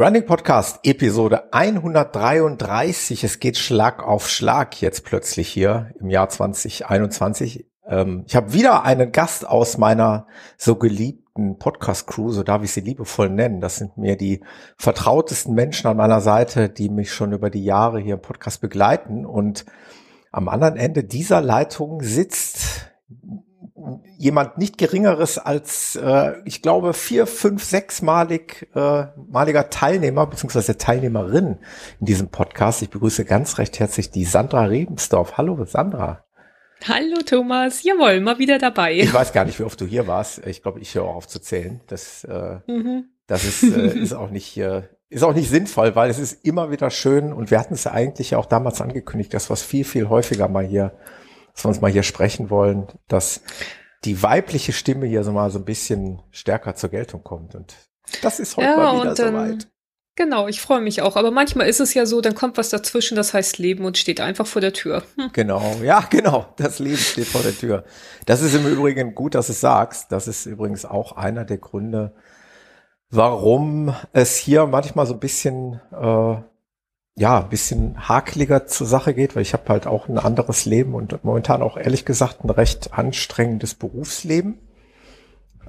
Running Podcast Episode 133. Es geht Schlag auf Schlag jetzt plötzlich hier im Jahr 2021. Ähm, ich habe wieder einen Gast aus meiner so geliebten Podcast Crew, so darf ich sie liebevoll nennen. Das sind mir die vertrautesten Menschen an meiner Seite, die mich schon über die Jahre hier im Podcast begleiten. Und am anderen Ende dieser Leitung sitzt jemand nicht geringeres als, äh, ich glaube, vier, fünf, sechsmalig äh, maliger Teilnehmer bzw. Teilnehmerin in diesem Podcast. Ich begrüße ganz recht herzlich die Sandra Rebensdorf. Hallo Sandra. Hallo Thomas, jawohl, mal wieder dabei. Ich weiß gar nicht, wie oft du hier warst. Ich glaube, ich höre auch auf zu zählen. Das, äh, mhm. das ist, äh, ist auch nicht äh, ist auch nicht sinnvoll, weil es ist immer wieder schön und wir hatten es ja eigentlich auch damals angekündigt, dass wir es viel, viel häufiger mal hier, dass wir uns mal hier sprechen wollen, dass die weibliche Stimme hier so mal so ein bisschen stärker zur Geltung kommt. Und das ist heute ja, mal wieder soweit. Genau, ich freue mich auch. Aber manchmal ist es ja so, dann kommt was dazwischen, das heißt Leben und steht einfach vor der Tür. Hm. Genau, ja, genau. Das Leben steht vor der Tür. Das ist im Übrigen gut, dass du es sagst. Das ist übrigens auch einer der Gründe, warum es hier manchmal so ein bisschen äh, ja, bisschen hakeliger zur Sache geht, weil ich habe halt auch ein anderes Leben und momentan auch ehrlich gesagt ein recht anstrengendes Berufsleben.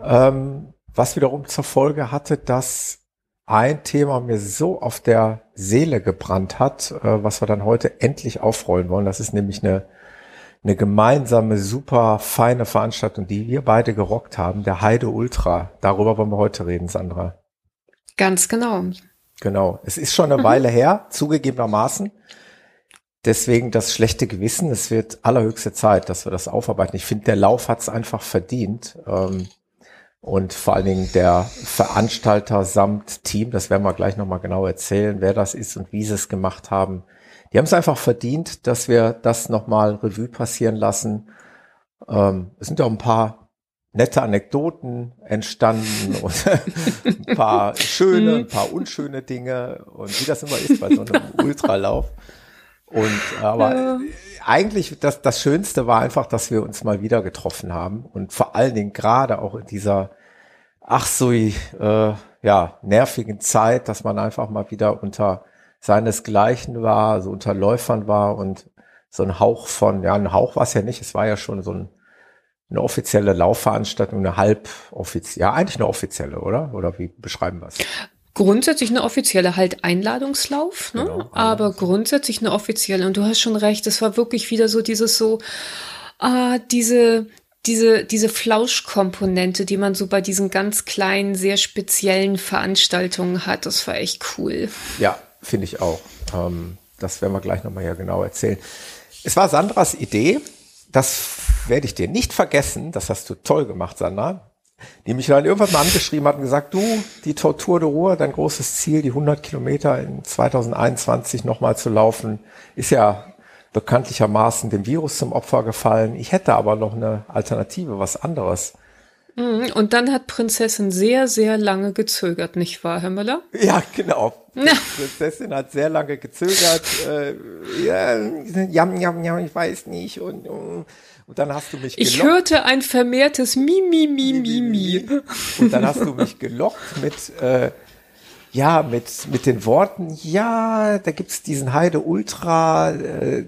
Ähm, was wiederum zur Folge hatte, dass ein Thema mir so auf der Seele gebrannt hat, äh, was wir dann heute endlich aufrollen wollen. Das ist nämlich eine, eine gemeinsame, super feine Veranstaltung, die wir beide gerockt haben, der Heide Ultra. Darüber wollen wir heute reden, Sandra. Ganz genau. Genau. Es ist schon eine mhm. Weile her, zugegebenermaßen. Deswegen das schlechte Gewissen. Es wird allerhöchste Zeit, dass wir das aufarbeiten. Ich finde, der Lauf hat es einfach verdient. Ähm, und vor allen Dingen der Veranstalter samt Team, das werden wir gleich nochmal genau erzählen, wer das ist und wie sie es gemacht haben. Die haben es einfach verdient, dass wir das nochmal Revue passieren lassen. Ähm, es sind ja auch ein paar nette Anekdoten entstanden und ein paar schöne, ein paar unschöne Dinge und wie das immer ist bei so einem Ultralauf. Und aber ja. eigentlich das, das Schönste war einfach, dass wir uns mal wieder getroffen haben und vor allen Dingen gerade auch in dieser ach so äh, ja nervigen Zeit, dass man einfach mal wieder unter seinesgleichen war, also unter Läufern war und so ein Hauch von, ja, ein Hauch war es ja nicht, es war ja schon so ein eine offizielle Laufveranstaltung, eine halb offizielle, ja, eigentlich eine offizielle, oder? Oder wie beschreiben wir es? Grundsätzlich eine offizielle halt Einladungslauf, ne? Genau, aber grundsätzlich eine offizielle. Und du hast schon recht, es war wirklich wieder so dieses so, ah, diese, diese, diese Flauschkomponente, die man so bei diesen ganz kleinen, sehr speziellen Veranstaltungen hat, das war echt cool. Ja, finde ich auch. Ähm, das werden wir gleich nochmal ja genau erzählen. Es war Sandras Idee, das werde ich dir nicht vergessen, das hast du toll gemacht, Sandra, die mich dann irgendwann mal angeschrieben hat und gesagt, du, die Tortur de Ruhr, dein großes Ziel, die 100 Kilometer in 2021 nochmal zu laufen, ist ja bekanntlichermaßen dem Virus zum Opfer gefallen. Ich hätte aber noch eine Alternative, was anderes. Mhm, und dann hat Prinzessin sehr, sehr lange gezögert, nicht wahr, Herr Müller? Ja, genau. Ja. Prinzessin hat sehr lange gezögert. Äh, ja, jam, jam, jam, ich weiß nicht. Und, und dann hast du mich gelockt. Ich hörte ein vermehrtes Mi, Mi, Mi, Mi, Mi. Und dann hast du mich gelockt mit, äh, ja, mit, mit den Worten, ja, da gibt's diesen Heide Ultra, äh,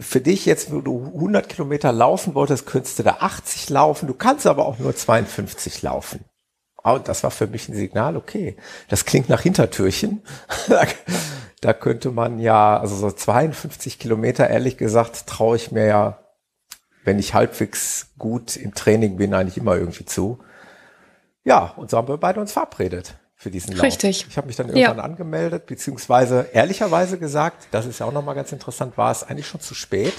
für dich jetzt, wo du 100 Kilometer laufen wolltest, könntest du da 80 laufen. Du kannst aber auch nur 52 laufen. Und das war für mich ein Signal, okay, das klingt nach Hintertürchen. da könnte man ja, also so 52 Kilometer, ehrlich gesagt, traue ich mir ja, wenn ich halbwegs gut im Training bin, eigentlich immer irgendwie zu. Ja, und so haben wir beide uns verabredet für diesen Lauf. Richtig. Ich habe mich dann irgendwann ja. angemeldet, beziehungsweise ehrlicherweise gesagt, das ist ja auch nochmal ganz interessant, war es eigentlich schon zu spät.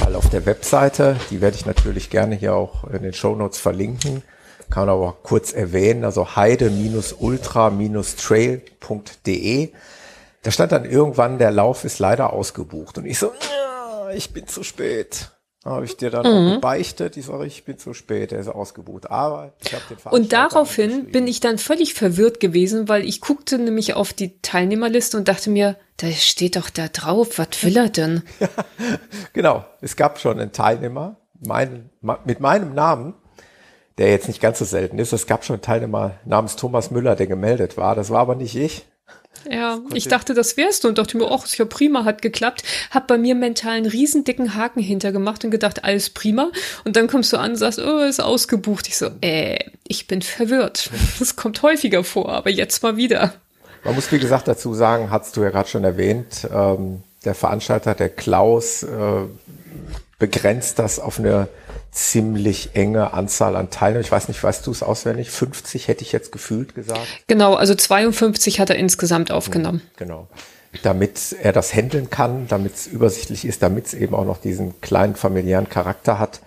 Weil auf der Webseite, die werde ich natürlich gerne hier auch in den Show Notes verlinken, kann man aber kurz erwähnen, also heide-ultra-trail.de. Da stand dann irgendwann, der Lauf ist leider ausgebucht. Und ich so, ich bin zu spät habe ich dir dann mhm. beichtet. Ich sage, ich bin zu spät, er ist ausgebucht. Aber ich habe den Und daraufhin bin ich dann völlig verwirrt gewesen, weil ich guckte nämlich auf die Teilnehmerliste und dachte mir, da steht doch da drauf, was will er denn? ja, genau, es gab schon einen Teilnehmer mein, mit meinem Namen, der jetzt nicht ganz so selten ist. Es gab schon einen Teilnehmer namens Thomas Müller, der gemeldet war. Das war aber nicht ich. Ja, ich dachte, das wärst du und dachte mir, ach, ist ja prima, hat geklappt. Hab bei mir mental einen riesen dicken Haken hintergemacht und gedacht, alles prima. Und dann kommst du an und sagst, oh, ist ausgebucht. Ich so, äh, ich bin verwirrt. Das kommt häufiger vor, aber jetzt mal wieder. Man muss, wie gesagt, dazu sagen, hast du ja gerade schon erwähnt, ähm, der Veranstalter, der Klaus, äh, begrenzt das auf eine ziemlich enge Anzahl an Teilnehmern. Ich weiß nicht, weißt du es auswendig? 50 hätte ich jetzt gefühlt gesagt. Genau, also 52 hat er insgesamt aufgenommen. Genau. Damit er das handeln kann, damit es übersichtlich ist, damit es eben auch noch diesen kleinen familiären Charakter hat.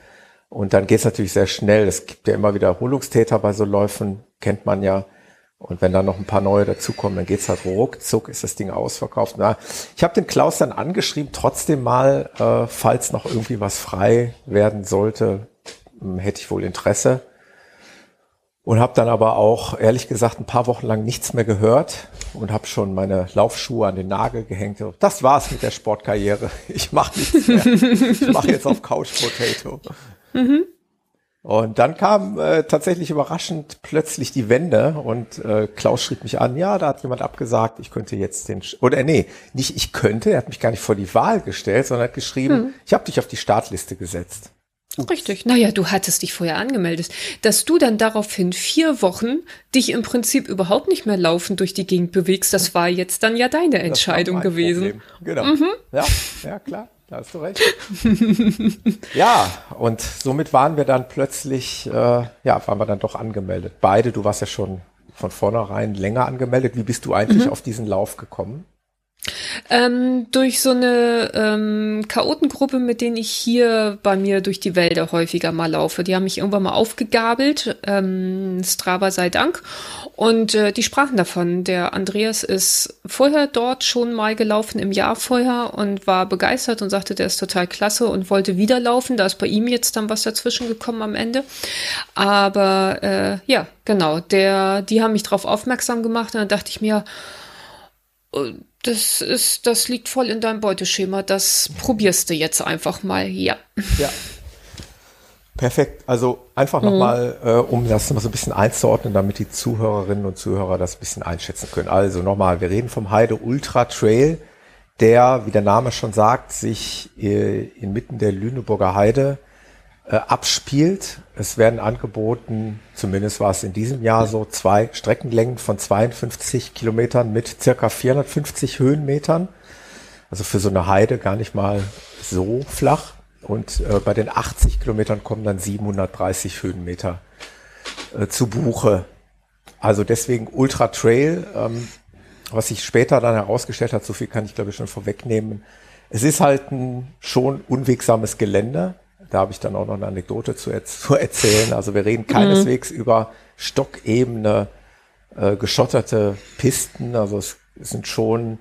Und dann geht es natürlich sehr schnell. Es gibt ja immer Wiederholungstäter bei so Läufen, kennt man ja. Und wenn dann noch ein paar neue dazukommen, dann geht's halt ruckzuck, ist das Ding ausverkauft. Na, ich habe den Klaus dann angeschrieben, trotzdem mal, äh, falls noch irgendwie was frei werden sollte, hm, hätte ich wohl Interesse. Und habe dann aber auch, ehrlich gesagt, ein paar Wochen lang nichts mehr gehört und habe schon meine Laufschuhe an den Nagel gehängt. Das war's mit der Sportkarriere. Ich mache nichts mehr. Ich mache jetzt auf Couch Potato. Mhm. Und dann kam äh, tatsächlich überraschend plötzlich die Wende und äh, Klaus schrieb mich an, ja, da hat jemand abgesagt, ich könnte jetzt den, oder nee, nicht ich könnte, er hat mich gar nicht vor die Wahl gestellt, sondern hat geschrieben, hm. ich habe dich auf die Startliste gesetzt. Ups. Richtig. Naja, du hattest dich vorher angemeldet. Dass du dann daraufhin vier Wochen dich im Prinzip überhaupt nicht mehr laufend durch die Gegend bewegst, das war jetzt dann ja deine Entscheidung gewesen. Problem. Genau. Mhm. Ja, ja, klar. Da hast du recht. ja, und somit waren wir dann plötzlich, äh, ja, waren wir dann doch angemeldet. Beide, du warst ja schon von vornherein länger angemeldet. Wie bist du eigentlich mhm. auf diesen Lauf gekommen? Ähm, durch so eine ähm, Chaotengruppe, mit denen ich hier bei mir durch die Wälder häufiger mal laufe. Die haben mich irgendwann mal aufgegabelt, ähm, Strava sei Dank. Und äh, die sprachen davon. Der Andreas ist vorher dort schon mal gelaufen, im Jahr vorher, und war begeistert und sagte, der ist total klasse und wollte wieder laufen. Da ist bei ihm jetzt dann was dazwischen gekommen am Ende. Aber äh, ja, genau, der, die haben mich darauf aufmerksam gemacht und dann dachte ich mir, das ist, das liegt voll in deinem Beuteschema. Das probierst du jetzt einfach mal, ja. Ja. Perfekt. Also einfach nochmal, mhm. äh, um das mal so ein bisschen einzuordnen, damit die Zuhörerinnen und Zuhörer das ein bisschen einschätzen können. Also nochmal, wir reden vom Heide Ultra Trail, der, wie der Name schon sagt, sich äh, inmitten der Lüneburger Heide äh, abspielt. Es werden angeboten, zumindest war es in diesem Jahr so, zwei Streckenlängen von 52 Kilometern mit circa 450 Höhenmetern. Also für so eine Heide gar nicht mal so flach. Und äh, bei den 80 Kilometern kommen dann 730 Höhenmeter äh, zu Buche. Also deswegen Ultra Trail, ähm, was sich später dann herausgestellt hat, so viel kann ich glaube ich schon vorwegnehmen. Es ist halt ein schon unwegsames Gelände. Da habe ich dann auch noch eine Anekdote zu, zu erzählen. Also wir reden keineswegs mhm. über stockebene, äh, geschotterte Pisten. Also es, es sind schon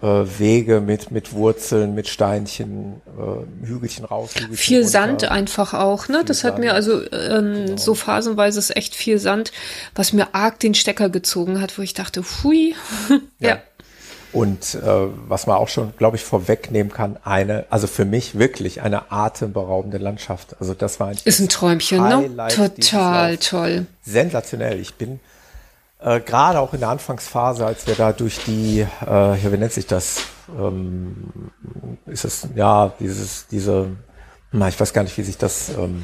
äh, Wege mit, mit Wurzeln, mit Steinchen, äh, Hügelchen raus. Hügelchen viel runter. Sand einfach auch, ne? Viel das hat Sand. mir also ähm, genau. so phasenweise ist echt viel Sand, was mir arg den Stecker gezogen hat, wo ich dachte, hui. ja. ja. Und äh, was man auch schon, glaube ich, vorwegnehmen kann, eine, also für mich wirklich eine atemberaubende Landschaft. Also das war ein ist ein Träumchen, ne? Highlight ne? Total toll. Sensationell. Ich bin äh, gerade auch in der Anfangsphase, als wir da durch die, äh, ja, wie nennt sich das? Ähm, ist es ja dieses, diese, na, ich weiß gar nicht, wie sich das ähm,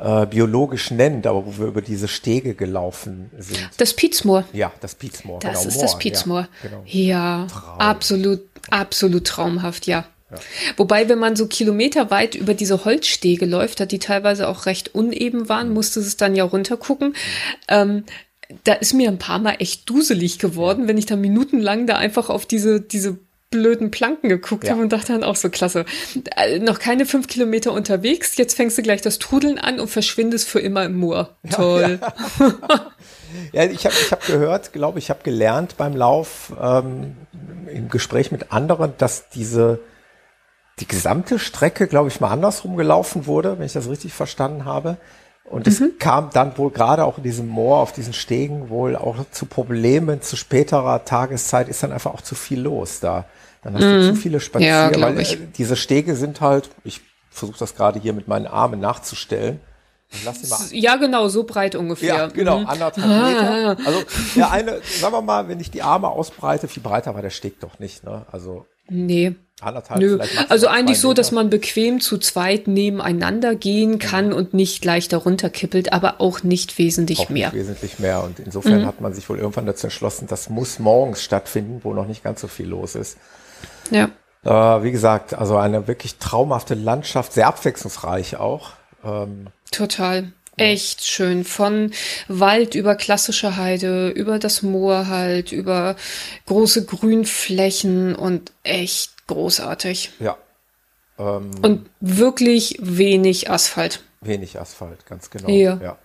äh, biologisch nennt, aber wo wir über diese Stege gelaufen sind. Das Pietzmoor. Ja, das Pietzmoor. Das genau, ist Moor. das Pietzmoor. Ja, genau. ja absolut, absolut traumhaft, ja. Ja. Wobei, wenn man so kilometerweit über diese Holzstege läuft, da die teilweise auch recht uneben waren, mhm. musste es dann ja runtergucken. Mhm. Ähm, da ist mir ein paar Mal echt duselig geworden, wenn ich da minutenlang da einfach auf diese, diese blöden Planken geguckt ja. habe und dachte dann auch so, klasse, äh, noch keine fünf Kilometer unterwegs, jetzt fängst du gleich das Trudeln an und verschwindest für immer im Moor. Toll. Ja, ja. ich habe ich hab gehört, glaube ich, habe gelernt beim Lauf ähm, im Gespräch mit anderen, dass diese die gesamte Strecke, glaube ich, mal andersrum gelaufen wurde, wenn ich das richtig verstanden habe. Und es mhm. kam dann wohl gerade auch in diesem Moor, auf diesen Stegen, wohl auch zu Problemen zu späterer Tageszeit ist dann einfach auch zu viel los da. Dann hast mhm. du zu viele Spazier, ja, weil ich. diese Stege sind halt, ich versuche das gerade hier mit meinen Armen nachzustellen. Ja, genau, so breit ungefähr. Ja, genau, mhm. anderthalb Meter. Also der eine, sagen wir mal, wenn ich die Arme ausbreite, viel breiter war der Steg doch nicht. Ne? Also Nee. Anderthalb, Nö. Also eigentlich so, dass man bequem zu zweit nebeneinander gehen kann ja. und nicht gleich darunter kippelt, aber auch nicht wesentlich auch mehr. Nicht wesentlich mehr. Und insofern mhm. hat man sich wohl irgendwann dazu entschlossen, das muss morgens stattfinden, wo noch nicht ganz so viel los ist. Ja. Äh, wie gesagt, also eine wirklich traumhafte Landschaft, sehr abwechslungsreich auch. Ähm, Total. Echt schön. Von Wald über klassische Heide, über das Moor halt, über große Grünflächen und echt großartig. Ja. Ähm, und wirklich wenig Asphalt. Wenig Asphalt, ganz genau. Ja. ja.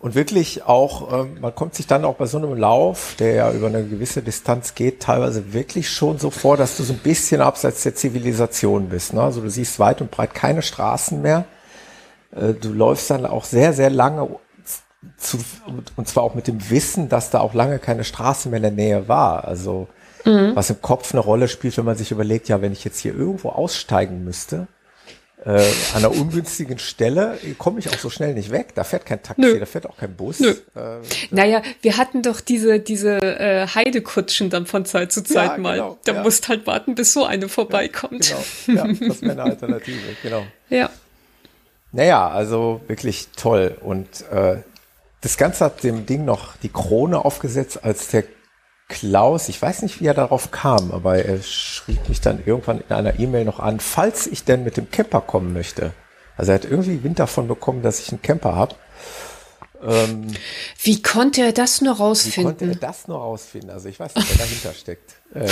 Und wirklich auch, ähm, man kommt sich dann auch bei so einem Lauf, der ja über eine gewisse Distanz geht, teilweise wirklich schon so vor, dass du so ein bisschen abseits der Zivilisation bist. Ne? Also du siehst weit und breit keine Straßen mehr. Äh, du läufst dann auch sehr, sehr lange zu, und zwar auch mit dem Wissen, dass da auch lange keine Straße mehr in der Nähe war. Also mhm. was im Kopf eine Rolle spielt, wenn man sich überlegt, ja, wenn ich jetzt hier irgendwo aussteigen müsste, äh, an einer ungünstigen Stelle komme ich auch so schnell nicht weg. Da fährt kein Taxi, Nö. da fährt auch kein Bus. Nö. Äh, naja, wir hatten doch diese, diese äh, Heidekutschen dann von Zeit zu Zeit ja, mal. Genau, da ja. musst halt warten, bis so eine vorbeikommt. Ja, genau. ja das wäre eine Alternative, genau. Ja. Naja, also wirklich toll. Und äh, das Ganze hat dem Ding noch die Krone aufgesetzt, als der Klaus, ich weiß nicht, wie er darauf kam, aber er schrieb mich dann irgendwann in einer E-Mail noch an, falls ich denn mit dem Camper kommen möchte. Also er hat irgendwie Wind davon bekommen, dass ich einen Camper habe. Ähm, wie konnte er das nur rausfinden? Wie konnte er das nur rausfinden? Also ich weiß nicht, wer dahinter steckt. Äh,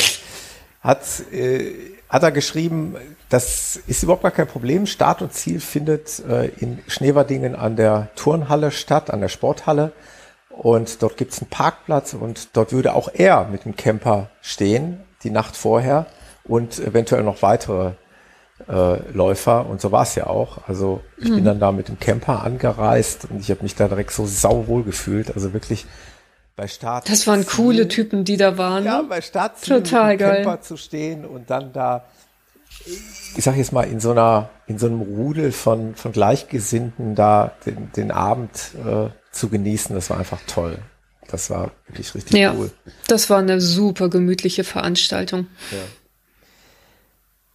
hat, äh, hat er geschrieben, das ist überhaupt gar kein Problem. Start und Ziel findet äh, in Schneverdingen an der Turnhalle statt, an der Sporthalle. Und dort gibt's einen Parkplatz und dort würde auch er mit dem Camper stehen, die Nacht vorher und eventuell noch weitere äh, Läufer. Und so war's ja auch. Also ich mhm. bin dann da mit dem Camper angereist und ich habe mich da direkt so sauwohl gefühlt. Also wirklich bei Start. Das waren coole Typen, die da waren. Ja, ne? bei Start Total geil. Camper zu stehen und dann da, ich sag jetzt mal, in so einer, in so einem Rudel von, von Gleichgesinnten da den, den Abend äh, zu genießen, das war einfach toll. Das war wirklich richtig ja, cool. Das war eine super gemütliche Veranstaltung. Ja.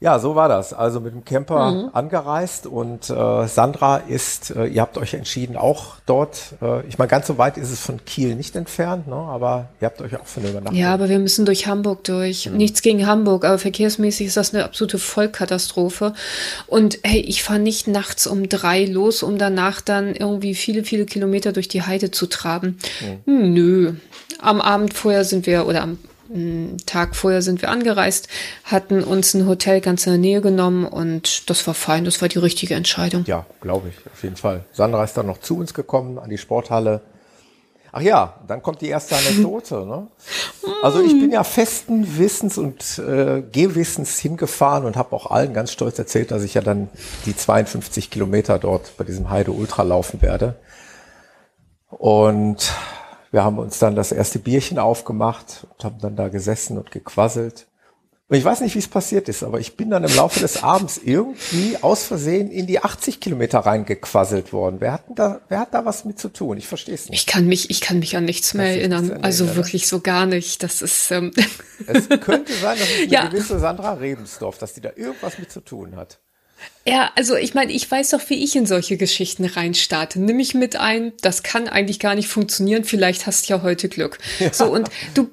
Ja, so war das. Also mit dem Camper mhm. angereist und äh, Sandra ist, äh, ihr habt euch entschieden, auch dort, äh, ich meine, ganz so weit ist es von Kiel nicht entfernt, ne? aber ihr habt euch auch für eine Übernachtung. Ja, aber wir müssen durch Hamburg durch. Mhm. Nichts gegen Hamburg, aber verkehrsmäßig ist das eine absolute Vollkatastrophe. Und hey, ich fahre nicht nachts um drei los, um danach dann irgendwie viele, viele Kilometer durch die Heide zu traben. Mhm. Nö. Am Abend vorher sind wir, oder am einen Tag vorher sind wir angereist, hatten uns ein Hotel ganz in der Nähe genommen und das war fein, das war die richtige Entscheidung. Ja, glaube ich, auf jeden Fall. Sandra ist dann noch zu uns gekommen, an die Sporthalle. Ach ja, dann kommt die erste Anekdote. Ne? Also ich bin ja festen Wissens und äh, Gehwissens hingefahren und habe auch allen ganz stolz erzählt, dass ich ja dann die 52 Kilometer dort bei diesem Heide Ultra laufen werde. Und wir haben uns dann das erste Bierchen aufgemacht und haben dann da gesessen und gequasselt. Und ich weiß nicht, wie es passiert ist, aber ich bin dann im Laufe des Abends irgendwie aus Versehen in die 80 Kilometer reingequasselt worden. Wer hat da, wer hat da was mit zu tun? Ich verstehe es nicht. Ich kann mich, ich kann mich an nichts mehr erinnern. Nichts also erinnern. wirklich so gar nicht. Das ist. Ähm es könnte sein, dass es eine ja. gewisse Sandra Rebensdorf, dass die da irgendwas mit zu tun hat. Ja, also ich meine, ich weiß doch, wie ich in solche Geschichten reinstarte. Nimm mich mit ein, das kann eigentlich gar nicht funktionieren, vielleicht hast du ja heute Glück. Ja. So, und du,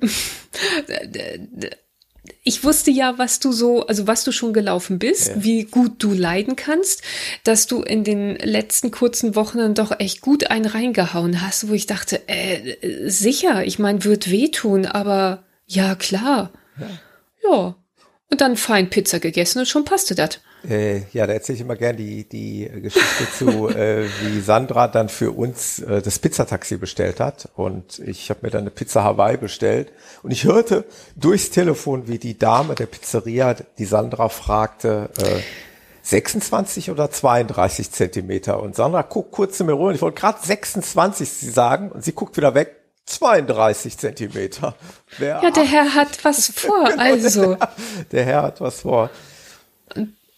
ich wusste ja, was du so, also was du schon gelaufen bist, ja. wie gut du leiden kannst, dass du in den letzten kurzen Wochen dann doch echt gut einen reingehauen hast, wo ich dachte, äh, sicher, ich meine, wird wehtun, aber ja, klar. Ja. ja. Und dann fein Pizza gegessen und schon passte das. Äh, ja, da erzähle ich immer gern die, die Geschichte zu, äh, wie Sandra dann für uns äh, das Pizzataxi bestellt hat. Und ich habe mir dann eine Pizza Hawaii bestellt. Und ich hörte durchs Telefon, wie die Dame der Pizzeria, die Sandra fragte, äh, 26 oder 32 Zentimeter. Und Sandra guckt kurz zu mir rüber. Ich wollte gerade 26 sie sagen. Und sie guckt wieder weg. 32 Zentimeter. Wer ja, der Herr hat was vor, genau, also. Der, der Herr hat was vor.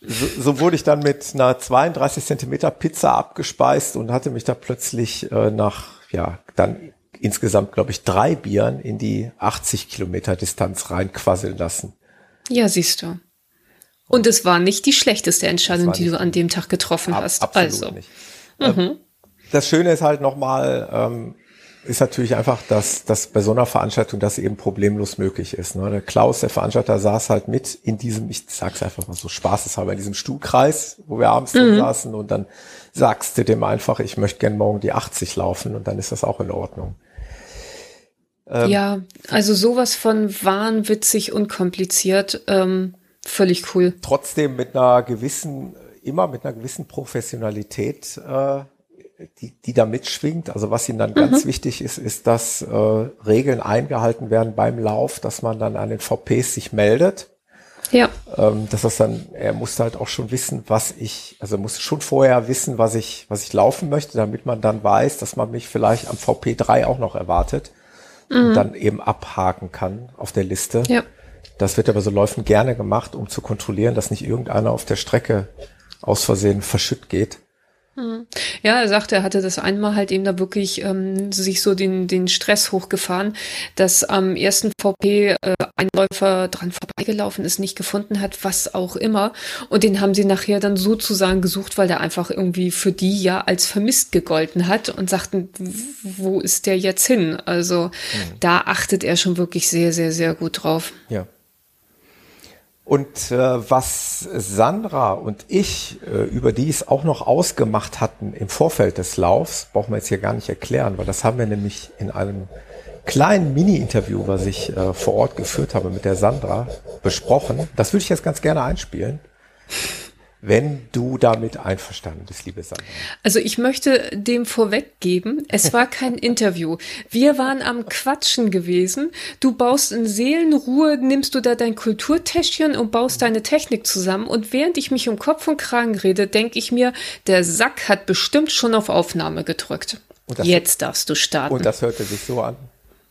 So, so wurde ich dann mit einer 32 Zentimeter Pizza abgespeist und hatte mich da plötzlich äh, nach, ja, dann insgesamt, glaube ich, drei Bieren in die 80 Kilometer Distanz reinquasseln lassen. Ja, siehst du. Und es war nicht die schlechteste Entscheidung, die du an dem Tag getroffen ab, hast. Absolut also. nicht. Mhm. Das Schöne ist halt nochmal, ähm, ist natürlich einfach, dass, dass bei so einer Veranstaltung das eben problemlos möglich ist. Ne? Der Klaus, der Veranstalter, saß halt mit in diesem, ich sag's einfach mal so spaßeshalber, in diesem Stuhlkreis, wo wir abends mhm. saßen und dann sagst du dem einfach, ich möchte gern morgen die 80 laufen und dann ist das auch in Ordnung. Ähm, ja, also sowas von wahnwitzig und kompliziert, ähm, völlig cool. Trotzdem mit einer gewissen, immer mit einer gewissen Professionalität äh, die, die da mitschwingt. Also was ihnen dann mhm. ganz wichtig ist, ist, dass äh, Regeln eingehalten werden beim Lauf, dass man dann an den VPs sich meldet. Ja. Ähm, dass das dann, er musste halt auch schon wissen, was ich, also er musste schon vorher wissen, was ich, was ich laufen möchte, damit man dann weiß, dass man mich vielleicht am VP3 auch noch erwartet mhm. und dann eben abhaken kann auf der Liste. Ja. Das wird aber so Läufen gerne gemacht, um zu kontrollieren, dass nicht irgendeiner auf der Strecke aus Versehen verschütt geht. Hm. Ja, er sagte, er hatte das einmal halt eben da wirklich ähm, sich so den, den Stress hochgefahren, dass am ersten VP äh, ein Läufer dran vorbeigelaufen ist, nicht gefunden hat, was auch immer. Und den haben sie nachher dann sozusagen gesucht, weil der einfach irgendwie für die ja als vermisst gegolten hat und sagten, wo ist der jetzt hin? Also mhm. da achtet er schon wirklich sehr, sehr, sehr gut drauf. Ja. Und äh, was Sandra und ich äh, über dies auch noch ausgemacht hatten im Vorfeld des Laufs, brauchen wir jetzt hier gar nicht erklären, weil das haben wir nämlich in einem kleinen Mini-Interview, was ich äh, vor Ort geführt habe mit der Sandra, besprochen. Das würde ich jetzt ganz gerne einspielen wenn du damit einverstanden bist, liebe Sandra. Also ich möchte dem vorweggeben, es war kein Interview. Wir waren am Quatschen gewesen. Du baust in Seelenruhe, nimmst du da dein Kulturtäschchen und baust deine Technik zusammen. Und während ich mich um Kopf und Kragen rede, denke ich mir, der Sack hat bestimmt schon auf Aufnahme gedrückt. Jetzt darfst du starten. Und das hörte sich so an.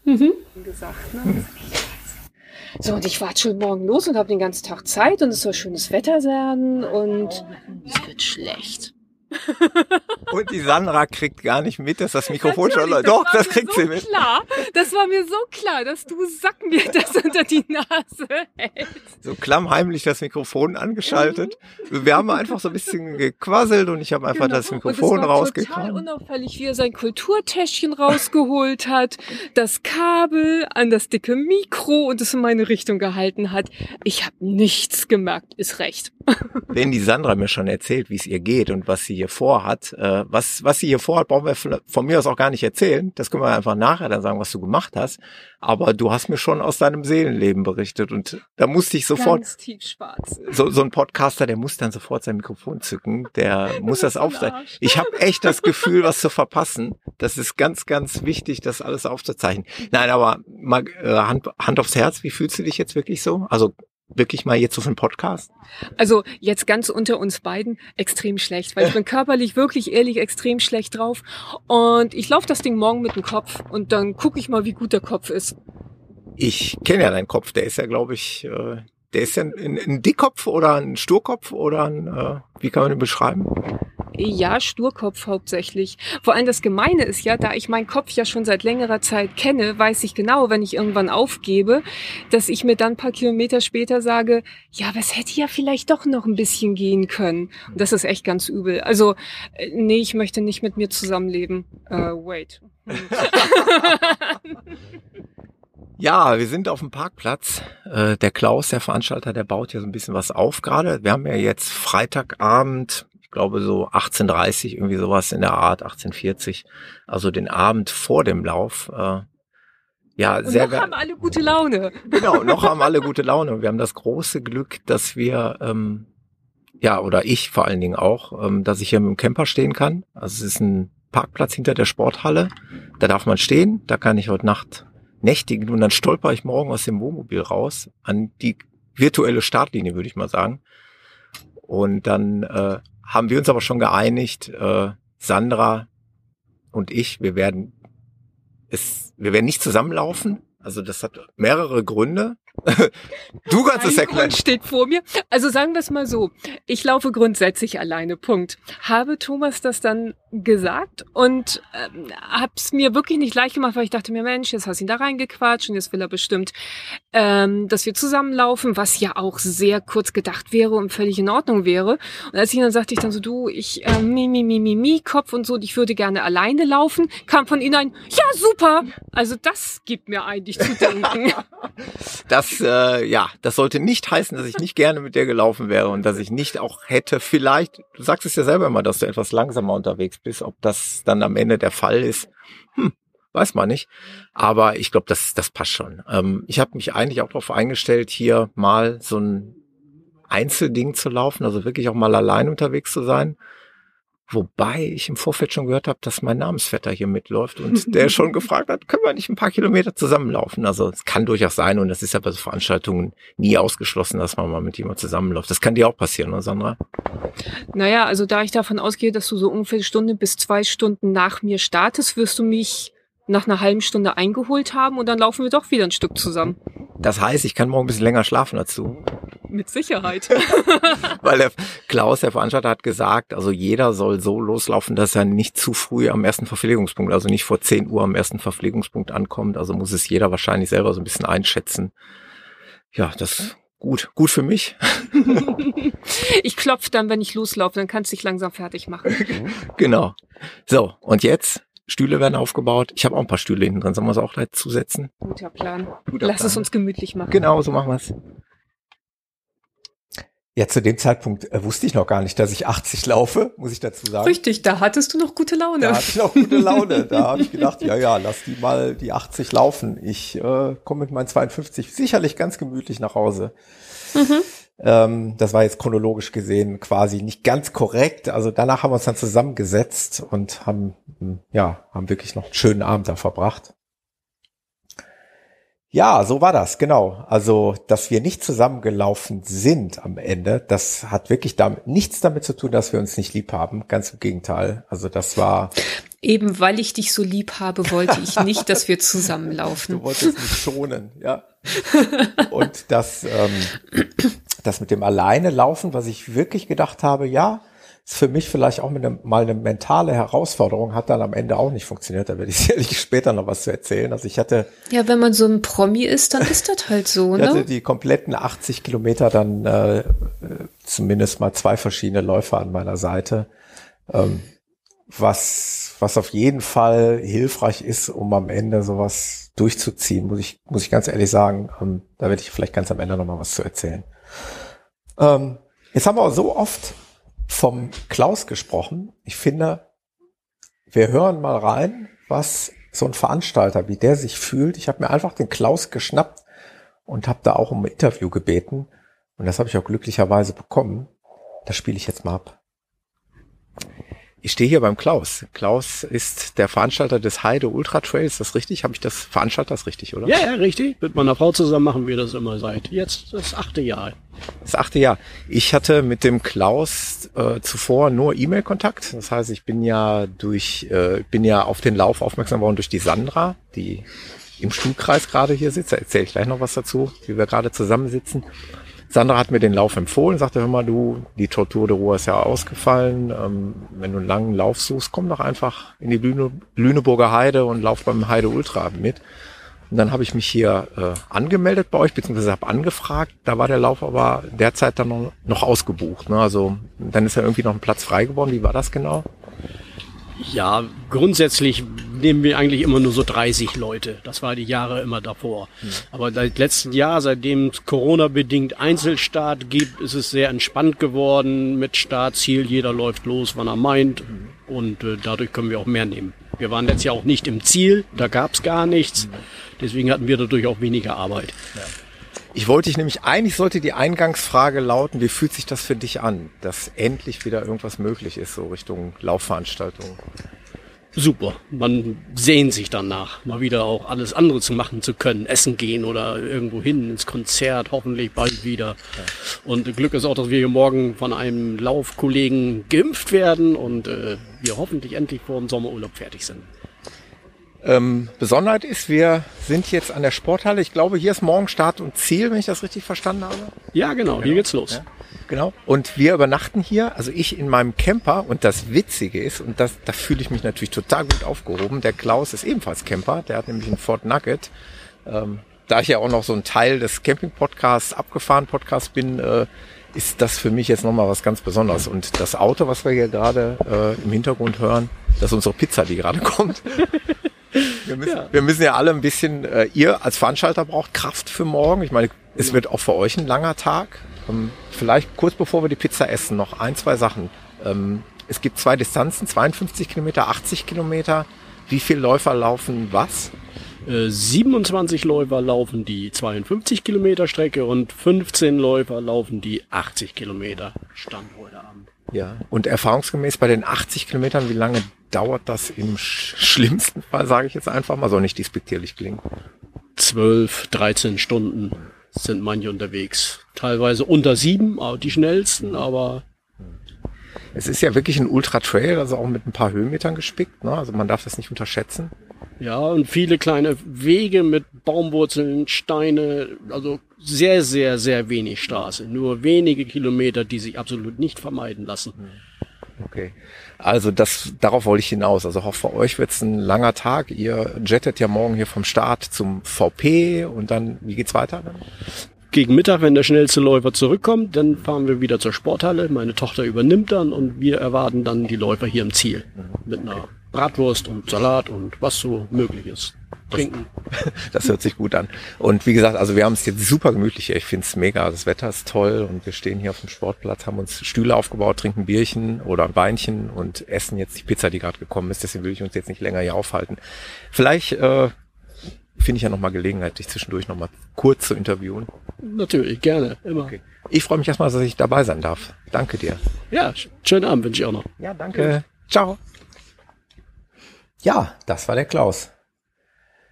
Mhm. Gesagt, ne? So, und ich warte schon morgen los und habe den ganzen Tag Zeit und es soll schönes Wetter sein und es wird schlecht. Und die Sandra kriegt gar nicht mit, dass das Mikrofon schon läuft. Doch, das kriegt so sie mit. Klar, das war mir so klar, dass du Sack mir das unter die Nase hältst. So klammheimlich das Mikrofon angeschaltet. Mhm. Wir haben einfach so ein bisschen gequasselt und ich habe einfach genau. das Mikrofon rausgekramt. Total unauffällig, wie er sein Kulturtäschchen rausgeholt hat, das Kabel an das dicke Mikro und es in meine Richtung gehalten hat. Ich habe nichts gemerkt, ist recht. Wenn die Sandra mir schon erzählt, wie es ihr geht und was sie hier vorhat, äh, was, was sie hier vorhat, brauchen wir von, mir aus auch gar nicht erzählen. Das können wir einfach nachher dann sagen, was du gemacht hast. Aber du hast mir schon aus deinem Seelenleben berichtet und da musste ich sofort. Ganz tief schwarz. So, so ein Podcaster, der muss dann sofort sein Mikrofon zücken, der muss das aufzeichnen. Ich habe echt das Gefühl, was zu verpassen. Das ist ganz, ganz wichtig, das alles aufzuzeichnen. Nein, aber mal äh, Hand, Hand aufs Herz, wie fühlst du dich jetzt wirklich so? Also wirklich mal jetzt so für einen Podcast? Also jetzt ganz unter uns beiden extrem schlecht, weil ich bin körperlich wirklich ehrlich extrem schlecht drauf und ich laufe das Ding morgen mit dem Kopf und dann gucke ich mal, wie gut der Kopf ist. Ich kenne ja deinen Kopf, der ist ja, glaube ich, äh, der ist ja ein, ein Dickkopf oder ein Sturkopf oder ein, äh, wie kann man den beschreiben? Ja, Sturkopf hauptsächlich. Vor allem das Gemeine ist ja, da ich meinen Kopf ja schon seit längerer Zeit kenne, weiß ich genau, wenn ich irgendwann aufgebe, dass ich mir dann paar Kilometer später sage, ja, was hätte ja vielleicht doch noch ein bisschen gehen können. Und das ist echt ganz übel. Also, äh, nee, ich möchte nicht mit mir zusammenleben. Uh, wait. Ja, wir sind auf dem Parkplatz. Äh, der Klaus, der Veranstalter, der baut ja so ein bisschen was auf gerade. Wir haben ja jetzt Freitagabend, ich glaube so 18.30 irgendwie sowas in der Art, 18.40, also den Abend vor dem Lauf. Äh, ja, Und sehr noch haben alle gute Laune. Genau, noch haben alle gute Laune. Wir haben das große Glück, dass wir, ähm, ja, oder ich vor allen Dingen auch, ähm, dass ich hier mit dem Camper stehen kann. Also es ist ein Parkplatz hinter der Sporthalle. Da darf man stehen. Da kann ich heute Nacht nächtigen und dann stolper ich morgen aus dem Wohnmobil raus an die virtuelle Startlinie, würde ich mal sagen. Und dann äh, haben wir uns aber schon geeinigt, äh, Sandra und ich, wir werden es, wir werden nicht zusammenlaufen. Also das hat mehrere Gründe. Du kannst es erklären. steht vor mir. Also sagen wir es mal so. Ich laufe grundsätzlich alleine. Punkt. Habe Thomas das dann gesagt und ähm, hab's mir wirklich nicht leicht gemacht, weil ich dachte mir, Mensch, jetzt hast du ihn da reingequatscht und jetzt will er bestimmt, ähm, dass wir zusammenlaufen, was ja auch sehr kurz gedacht wäre und völlig in Ordnung wäre. Und als ich dann sagte ich dann so, du, ich äh, mi, mi, mi, mi, mi, Kopf und so, ich würde gerne alleine laufen, kam von ihnen ein, ja, super. Also das gibt mir eigentlich zu denken. das, äh, ja, das sollte nicht heißen, dass ich nicht gerne mit dir gelaufen wäre und dass ich nicht auch hätte vielleicht, du sagst es ja selber immer, dass du etwas langsamer unterwegs bist. Ob das dann am Ende der Fall ist, hm, weiß man nicht. Aber ich glaube, das, das passt schon. Ähm, ich habe mich eigentlich auch darauf eingestellt, hier mal so ein Einzelding zu laufen, also wirklich auch mal allein unterwegs zu sein. Wobei ich im Vorfeld schon gehört habe, dass mein Namensvetter hier mitläuft und der schon gefragt hat, können wir nicht ein paar Kilometer zusammenlaufen? Also es kann durchaus sein und das ist ja bei so Veranstaltungen nie ausgeschlossen, dass man mal mit jemand zusammenläuft. Das kann dir auch passieren, oder Sandra? Naja, also da ich davon ausgehe, dass du so ungefähr eine Stunde bis zwei Stunden nach mir startest, wirst du mich nach einer halben Stunde eingeholt haben und dann laufen wir doch wieder ein Stück zusammen. Das heißt, ich kann morgen ein bisschen länger schlafen dazu. Mit Sicherheit. Weil der Klaus, der Veranstalter, hat gesagt, also jeder soll so loslaufen, dass er nicht zu früh am ersten Verpflegungspunkt, also nicht vor 10 Uhr am ersten Verpflegungspunkt ankommt. Also muss es jeder wahrscheinlich selber so ein bisschen einschätzen. Ja, das gut, gut für mich. ich klopfe dann, wenn ich loslaufe, dann kannst du dich langsam fertig machen. genau. So, und jetzt Stühle werden aufgebaut. Ich habe auch ein paar Stühle hinten drin. Sollen wir es auch gleich zusetzen? Guter Plan. Guter Lass Plan. es uns gemütlich machen. Genau, so machen wir es. Ja, zu dem Zeitpunkt äh, wusste ich noch gar nicht, dass ich 80 laufe, muss ich dazu sagen. Richtig, da hattest du noch gute Laune. Da hatte ich noch gute Laune. Da habe ich gedacht, ja, ja, lass die mal die 80 laufen. Ich äh, komme mit meinen 52 sicherlich ganz gemütlich nach Hause. Mhm. Ähm, das war jetzt chronologisch gesehen quasi nicht ganz korrekt. Also danach haben wir uns dann zusammengesetzt und haben, hm, ja, haben wirklich noch einen schönen Abend da verbracht. Ja, so war das, genau. Also, dass wir nicht zusammengelaufen sind am Ende, das hat wirklich damit, nichts damit zu tun, dass wir uns nicht lieb haben. Ganz im Gegenteil. Also, das war. Eben weil ich dich so lieb habe, wollte ich nicht, dass wir zusammenlaufen. Du wolltest mich schonen, ja. Und das, ähm, das mit dem Alleine laufen, was ich wirklich gedacht habe, ja, ist für mich vielleicht auch mit einem, mal eine mentale Herausforderung, hat dann am Ende auch nicht funktioniert. Da werde ich sicherlich später noch was zu erzählen. Also ich hatte. Ja, wenn man so ein Promi ist, dann ist das halt so, ne? Ich hatte die kompletten 80 Kilometer dann äh, zumindest mal zwei verschiedene Läufer an meiner Seite. Ähm, was, was auf jeden Fall hilfreich ist, um am Ende sowas durchzuziehen, muss ich, muss ich ganz ehrlich sagen. Ähm, da werde ich vielleicht ganz am Ende noch mal was zu erzählen. Ähm, jetzt haben wir so oft vom Klaus gesprochen. Ich finde, wir hören mal rein, was so ein Veranstalter, wie der sich fühlt. Ich habe mir einfach den Klaus geschnappt und habe da auch um ein Interview gebeten. Und das habe ich auch glücklicherweise bekommen. Das spiele ich jetzt mal ab. Ich stehe hier beim Klaus. Klaus ist der Veranstalter des Heide Ultra Trails. Ist das richtig? Habe ich das Veranstalter das richtig, oder? Ja, ja, richtig. Mit meiner Frau zusammen machen wir das immer seit jetzt das achte Jahr. Das achte Jahr. Ich hatte mit dem Klaus äh, zuvor nur E-Mail-Kontakt. Das heißt, ich bin ja durch, äh, bin ja auf den Lauf aufmerksam worden durch die Sandra, die im Stuhlkreis gerade hier sitzt. Da erzähle ich gleich noch was dazu, wie wir gerade zusammensitzen. Sandra hat mir den Lauf empfohlen, sagte, hör mal, du, die Tortur de Ruhr ist ja ausgefallen. Ähm, wenn du einen langen Lauf suchst, komm doch einfach in die Lüne, Lüneburger Heide und lauf beim Heide Ultra mit. Und dann habe ich mich hier äh, angemeldet bei euch, beziehungsweise habe angefragt. Da war der Lauf aber derzeit dann noch, noch ausgebucht. Ne? Also dann ist ja irgendwie noch ein Platz frei geworden. Wie war das genau? Ja, grundsätzlich nehmen wir eigentlich immer nur so 30 Leute. Das war die Jahre immer davor. Mhm. Aber seit letzten Jahr, seitdem es Corona-bedingt Einzelstart gibt, ist es sehr entspannt geworden mit Startziel. Jeder läuft los, wann er meint. Mhm. Und äh, dadurch können wir auch mehr nehmen. Wir waren letztes Jahr auch nicht im Ziel, da gab es gar nichts. Mhm. Deswegen hatten wir dadurch auch weniger Arbeit. Ja. Ich wollte dich nämlich, eigentlich sollte die Eingangsfrage lauten, wie fühlt sich das für dich an, dass endlich wieder irgendwas möglich ist, so Richtung Laufveranstaltungen? Super. Man sehnt sich danach, mal wieder auch alles andere zu machen zu können, essen gehen oder irgendwo hin ins Konzert, hoffentlich bald wieder. Und Glück ist auch, dass wir hier morgen von einem Laufkollegen geimpft werden und äh, wir hoffentlich endlich vor dem Sommerurlaub fertig sind. Ähm, Besonderheit ist, wir sind jetzt an der Sporthalle. Ich glaube, hier ist morgen Start und Ziel, wenn ich das richtig verstanden habe. Ja, genau, genau. hier geht's los. Ja, genau. Und wir übernachten hier, also ich in meinem Camper. Und das Witzige ist, und das, da fühle ich mich natürlich total gut aufgehoben. Der Klaus ist ebenfalls Camper. Der hat nämlich einen Ford Nugget. Ähm, da ich ja auch noch so ein Teil des Camping-Podcasts, abgefahren Podcast bin, äh, ist das für mich jetzt nochmal was ganz Besonderes. Und das Auto, was wir hier gerade äh, im Hintergrund hören, das ist unsere Pizza, die gerade kommt. Wir müssen, ja. wir müssen ja alle ein bisschen, äh, ihr als Veranstalter braucht Kraft für morgen. Ich meine, es wird auch für euch ein langer Tag. Ähm, vielleicht kurz bevor wir die Pizza essen, noch ein, zwei Sachen. Ähm, es gibt zwei Distanzen, 52 Kilometer, 80 Kilometer. Wie viele Läufer laufen was? 27 äh, Läufer laufen die 52 Kilometer Strecke und 15 Läufer laufen die 80 Kilometer. Stand heute Abend. Ja. Und erfahrungsgemäß bei den 80 Kilometern, wie lange dauert das im sch schlimmsten Fall, sage ich jetzt einfach mal, soll nicht despektierlich klingen? 12, 13 Stunden sind manche unterwegs. Teilweise unter sieben, die schnellsten, aber es ist ja wirklich ein Ultra-Trail, also auch mit ein paar Höhenmetern gespickt. Ne? Also man darf das nicht unterschätzen. Ja, und viele kleine Wege mit Baumwurzeln, Steine, also sehr, sehr, sehr wenig Straße. Nur wenige Kilometer, die sich absolut nicht vermeiden lassen. Hm. Okay. Also das, darauf wollte ich hinaus. Also auch für euch wird es ein langer Tag. Ihr jettet ja morgen hier vom Start zum VP und dann, wie geht's weiter? Gegen Mittag, wenn der schnellste Läufer zurückkommt, dann fahren wir wieder zur Sporthalle. Meine Tochter übernimmt dann und wir erwarten dann die Läufer hier im Ziel. Mit einer Bratwurst und Salat und was so möglich ist. Trinken. Das, hört sich gut an. Und wie gesagt, also wir haben es jetzt super gemütlich hier. Ich finde es mega. Das Wetter ist toll und wir stehen hier auf dem Sportplatz, haben uns Stühle aufgebaut, trinken Bierchen oder ein Weinchen und essen jetzt die Pizza, die gerade gekommen ist. Deswegen will ich uns jetzt nicht länger hier aufhalten. Vielleicht äh, finde ich ja nochmal Gelegenheit, dich zwischendurch nochmal kurz zu interviewen. Natürlich, gerne, immer. Okay. Ich freue mich erstmal, dass ich dabei sein darf. Danke dir. Ja, schönen Abend wünsche ich auch noch. Ja, danke. Ciao. Ja, das war der Klaus.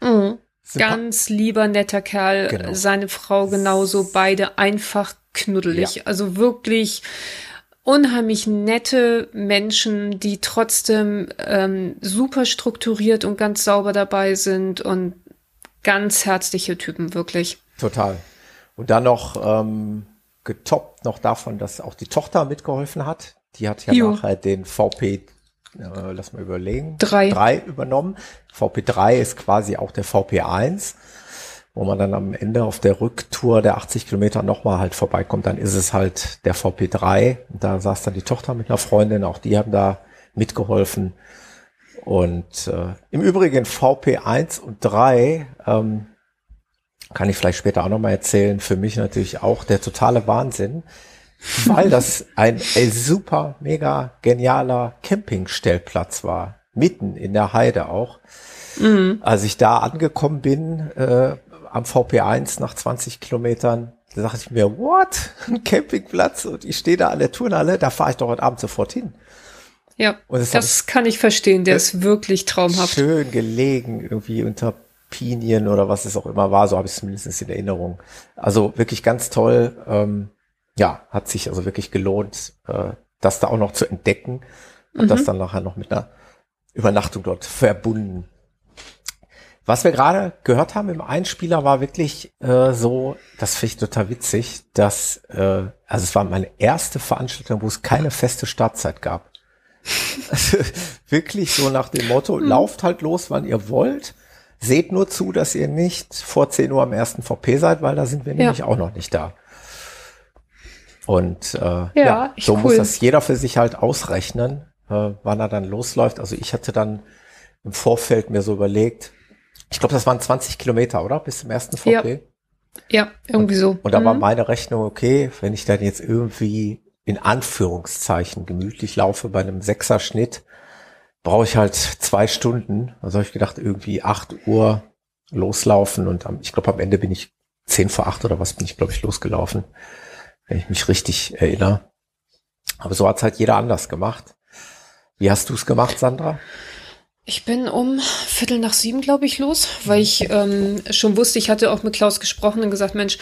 Mhm. Ganz lieber, netter Kerl. Genau. Seine Frau genauso. Beide einfach knuddelig. Ja. Also wirklich unheimlich nette Menschen, die trotzdem ähm, super strukturiert und ganz sauber dabei sind und ganz herzliche Typen, wirklich. Total. Und dann noch ähm, getoppt noch davon, dass auch die Tochter mitgeholfen hat. Die hat ja jo. nachher den VP äh, lass mal überlegen, drei. drei übernommen. VP3 ist quasi auch der VP1, wo man dann am Ende auf der Rücktour der 80 Kilometer nochmal halt vorbeikommt, dann ist es halt der VP3. Und da saß dann die Tochter mit einer Freundin, auch die haben da mitgeholfen. Und äh, im Übrigen VP1 und 3 ähm, kann ich vielleicht später auch nochmal erzählen, für mich natürlich auch der totale Wahnsinn weil das ein super, mega genialer Campingstellplatz war. Mitten in der Heide auch. Mhm. Als ich da angekommen bin, äh, am VP1 nach 20 Kilometern, da dachte ich mir, what? Ein Campingplatz und ich stehe da an der Turnhalle, da fahre ich doch heute Abend sofort hin. Ja, das, das kann ich verstehen, der ist wirklich traumhaft. Schön gelegen, irgendwie unter Pinien oder was es auch immer war, so habe ich es zumindest in Erinnerung. Also wirklich ganz toll. Ähm, ja, hat sich also wirklich gelohnt, äh, das da auch noch zu entdecken und mhm. das dann nachher noch mit einer Übernachtung dort verbunden. Was wir gerade gehört haben im Einspieler war wirklich äh, so, das finde ich total witzig, dass, äh, also es war meine erste Veranstaltung, wo es keine feste Startzeit gab. Also, wirklich so nach dem Motto, mhm. lauft halt los, wann ihr wollt. Seht nur zu, dass ihr nicht vor 10 Uhr am ersten VP seid, weil da sind wir ja. nämlich auch noch nicht da. Und äh, ja, ja so cool. muss das jeder für sich halt ausrechnen, äh, wann er dann losläuft. Also ich hatte dann im Vorfeld mir so überlegt, ich glaube, das waren 20 Kilometer, oder? Bis zum ersten VP. Ja, ja irgendwie und, so. Und da mhm. war meine Rechnung, okay, wenn ich dann jetzt irgendwie in Anführungszeichen gemütlich laufe bei einem Sechserschnitt, brauche ich halt zwei Stunden. Also habe ich gedacht, irgendwie acht Uhr loslaufen und am, ich glaube, am Ende bin ich zehn vor acht oder was bin ich, glaube ich, losgelaufen wenn ich mich richtig erinnere. Aber so hat's halt jeder anders gemacht. Wie hast du es gemacht, Sandra? Ich bin um Viertel nach sieben, glaube ich, los, weil ich ähm, schon wusste, ich hatte auch mit Klaus gesprochen und gesagt, Mensch,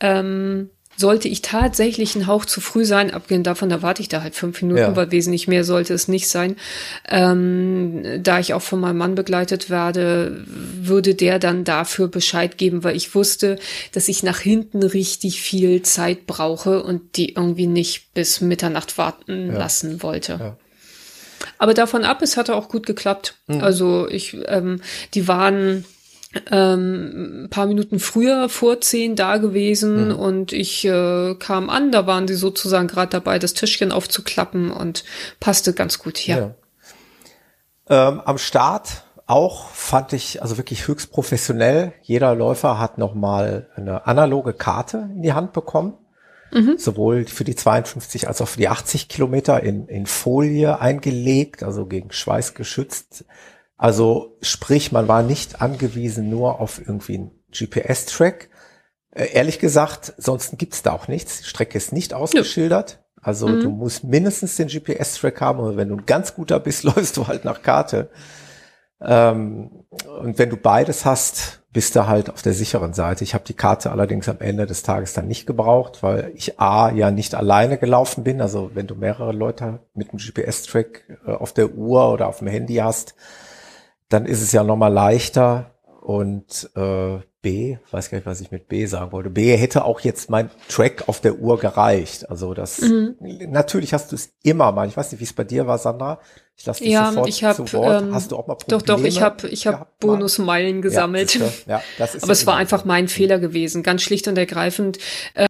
ähm, sollte ich tatsächlich einen Hauch zu früh sein, abgesehen davon, da warte ich da halt fünf Minuten, ja. weil wesentlich mehr sollte es nicht sein. Ähm, da ich auch von meinem Mann begleitet werde, würde der dann dafür Bescheid geben, weil ich wusste, dass ich nach hinten richtig viel Zeit brauche und die irgendwie nicht bis Mitternacht warten ja. lassen wollte. Ja. Aber davon ab, es hatte auch gut geklappt. Mhm. Also ich, ähm, die waren ähm, ein paar Minuten früher vor zehn da gewesen mhm. und ich äh, kam an, da waren sie sozusagen gerade dabei, das Tischchen aufzuklappen und passte ganz gut hier. Ja. Ähm, am Start auch fand ich also wirklich höchst professionell. Jeder Läufer hat nochmal eine analoge Karte in die Hand bekommen. Mhm. Sowohl für die 52 als auch für die 80 Kilometer in, in Folie eingelegt, also gegen Schweiß geschützt. Also sprich, man war nicht angewiesen nur auf irgendwie einen GPS-Track. Äh, ehrlich gesagt, sonst gibt's da auch nichts. Die Strecke ist nicht ausgeschildert. Also mhm. du musst mindestens den GPS-Track haben und wenn du ein ganz guter bist, läufst du halt nach Karte. Ähm, und wenn du beides hast, bist du halt auf der sicheren Seite. Ich habe die Karte allerdings am Ende des Tages dann nicht gebraucht, weil ich A ja nicht alleine gelaufen bin. Also wenn du mehrere Leute mit einem GPS-Track äh, auf der Uhr oder auf dem Handy hast, dann ist es ja nochmal leichter. Und äh, B, weiß gar nicht, was ich mit B sagen wollte. B hätte auch jetzt mein Track auf der Uhr gereicht. Also das mhm. natürlich hast du es immer mal. Ich weiß nicht, wie es bei dir war, Sandra. Ich lasse dich ja, sofort ich hab, zu Wort. Ähm, Hast du auch mal Probleme? Doch, doch, ich habe ich hab Bonusmeilen gesammelt. Ja, ja, das ist Aber es war einfach mein Fehler gewesen. Ganz schlicht und ergreifend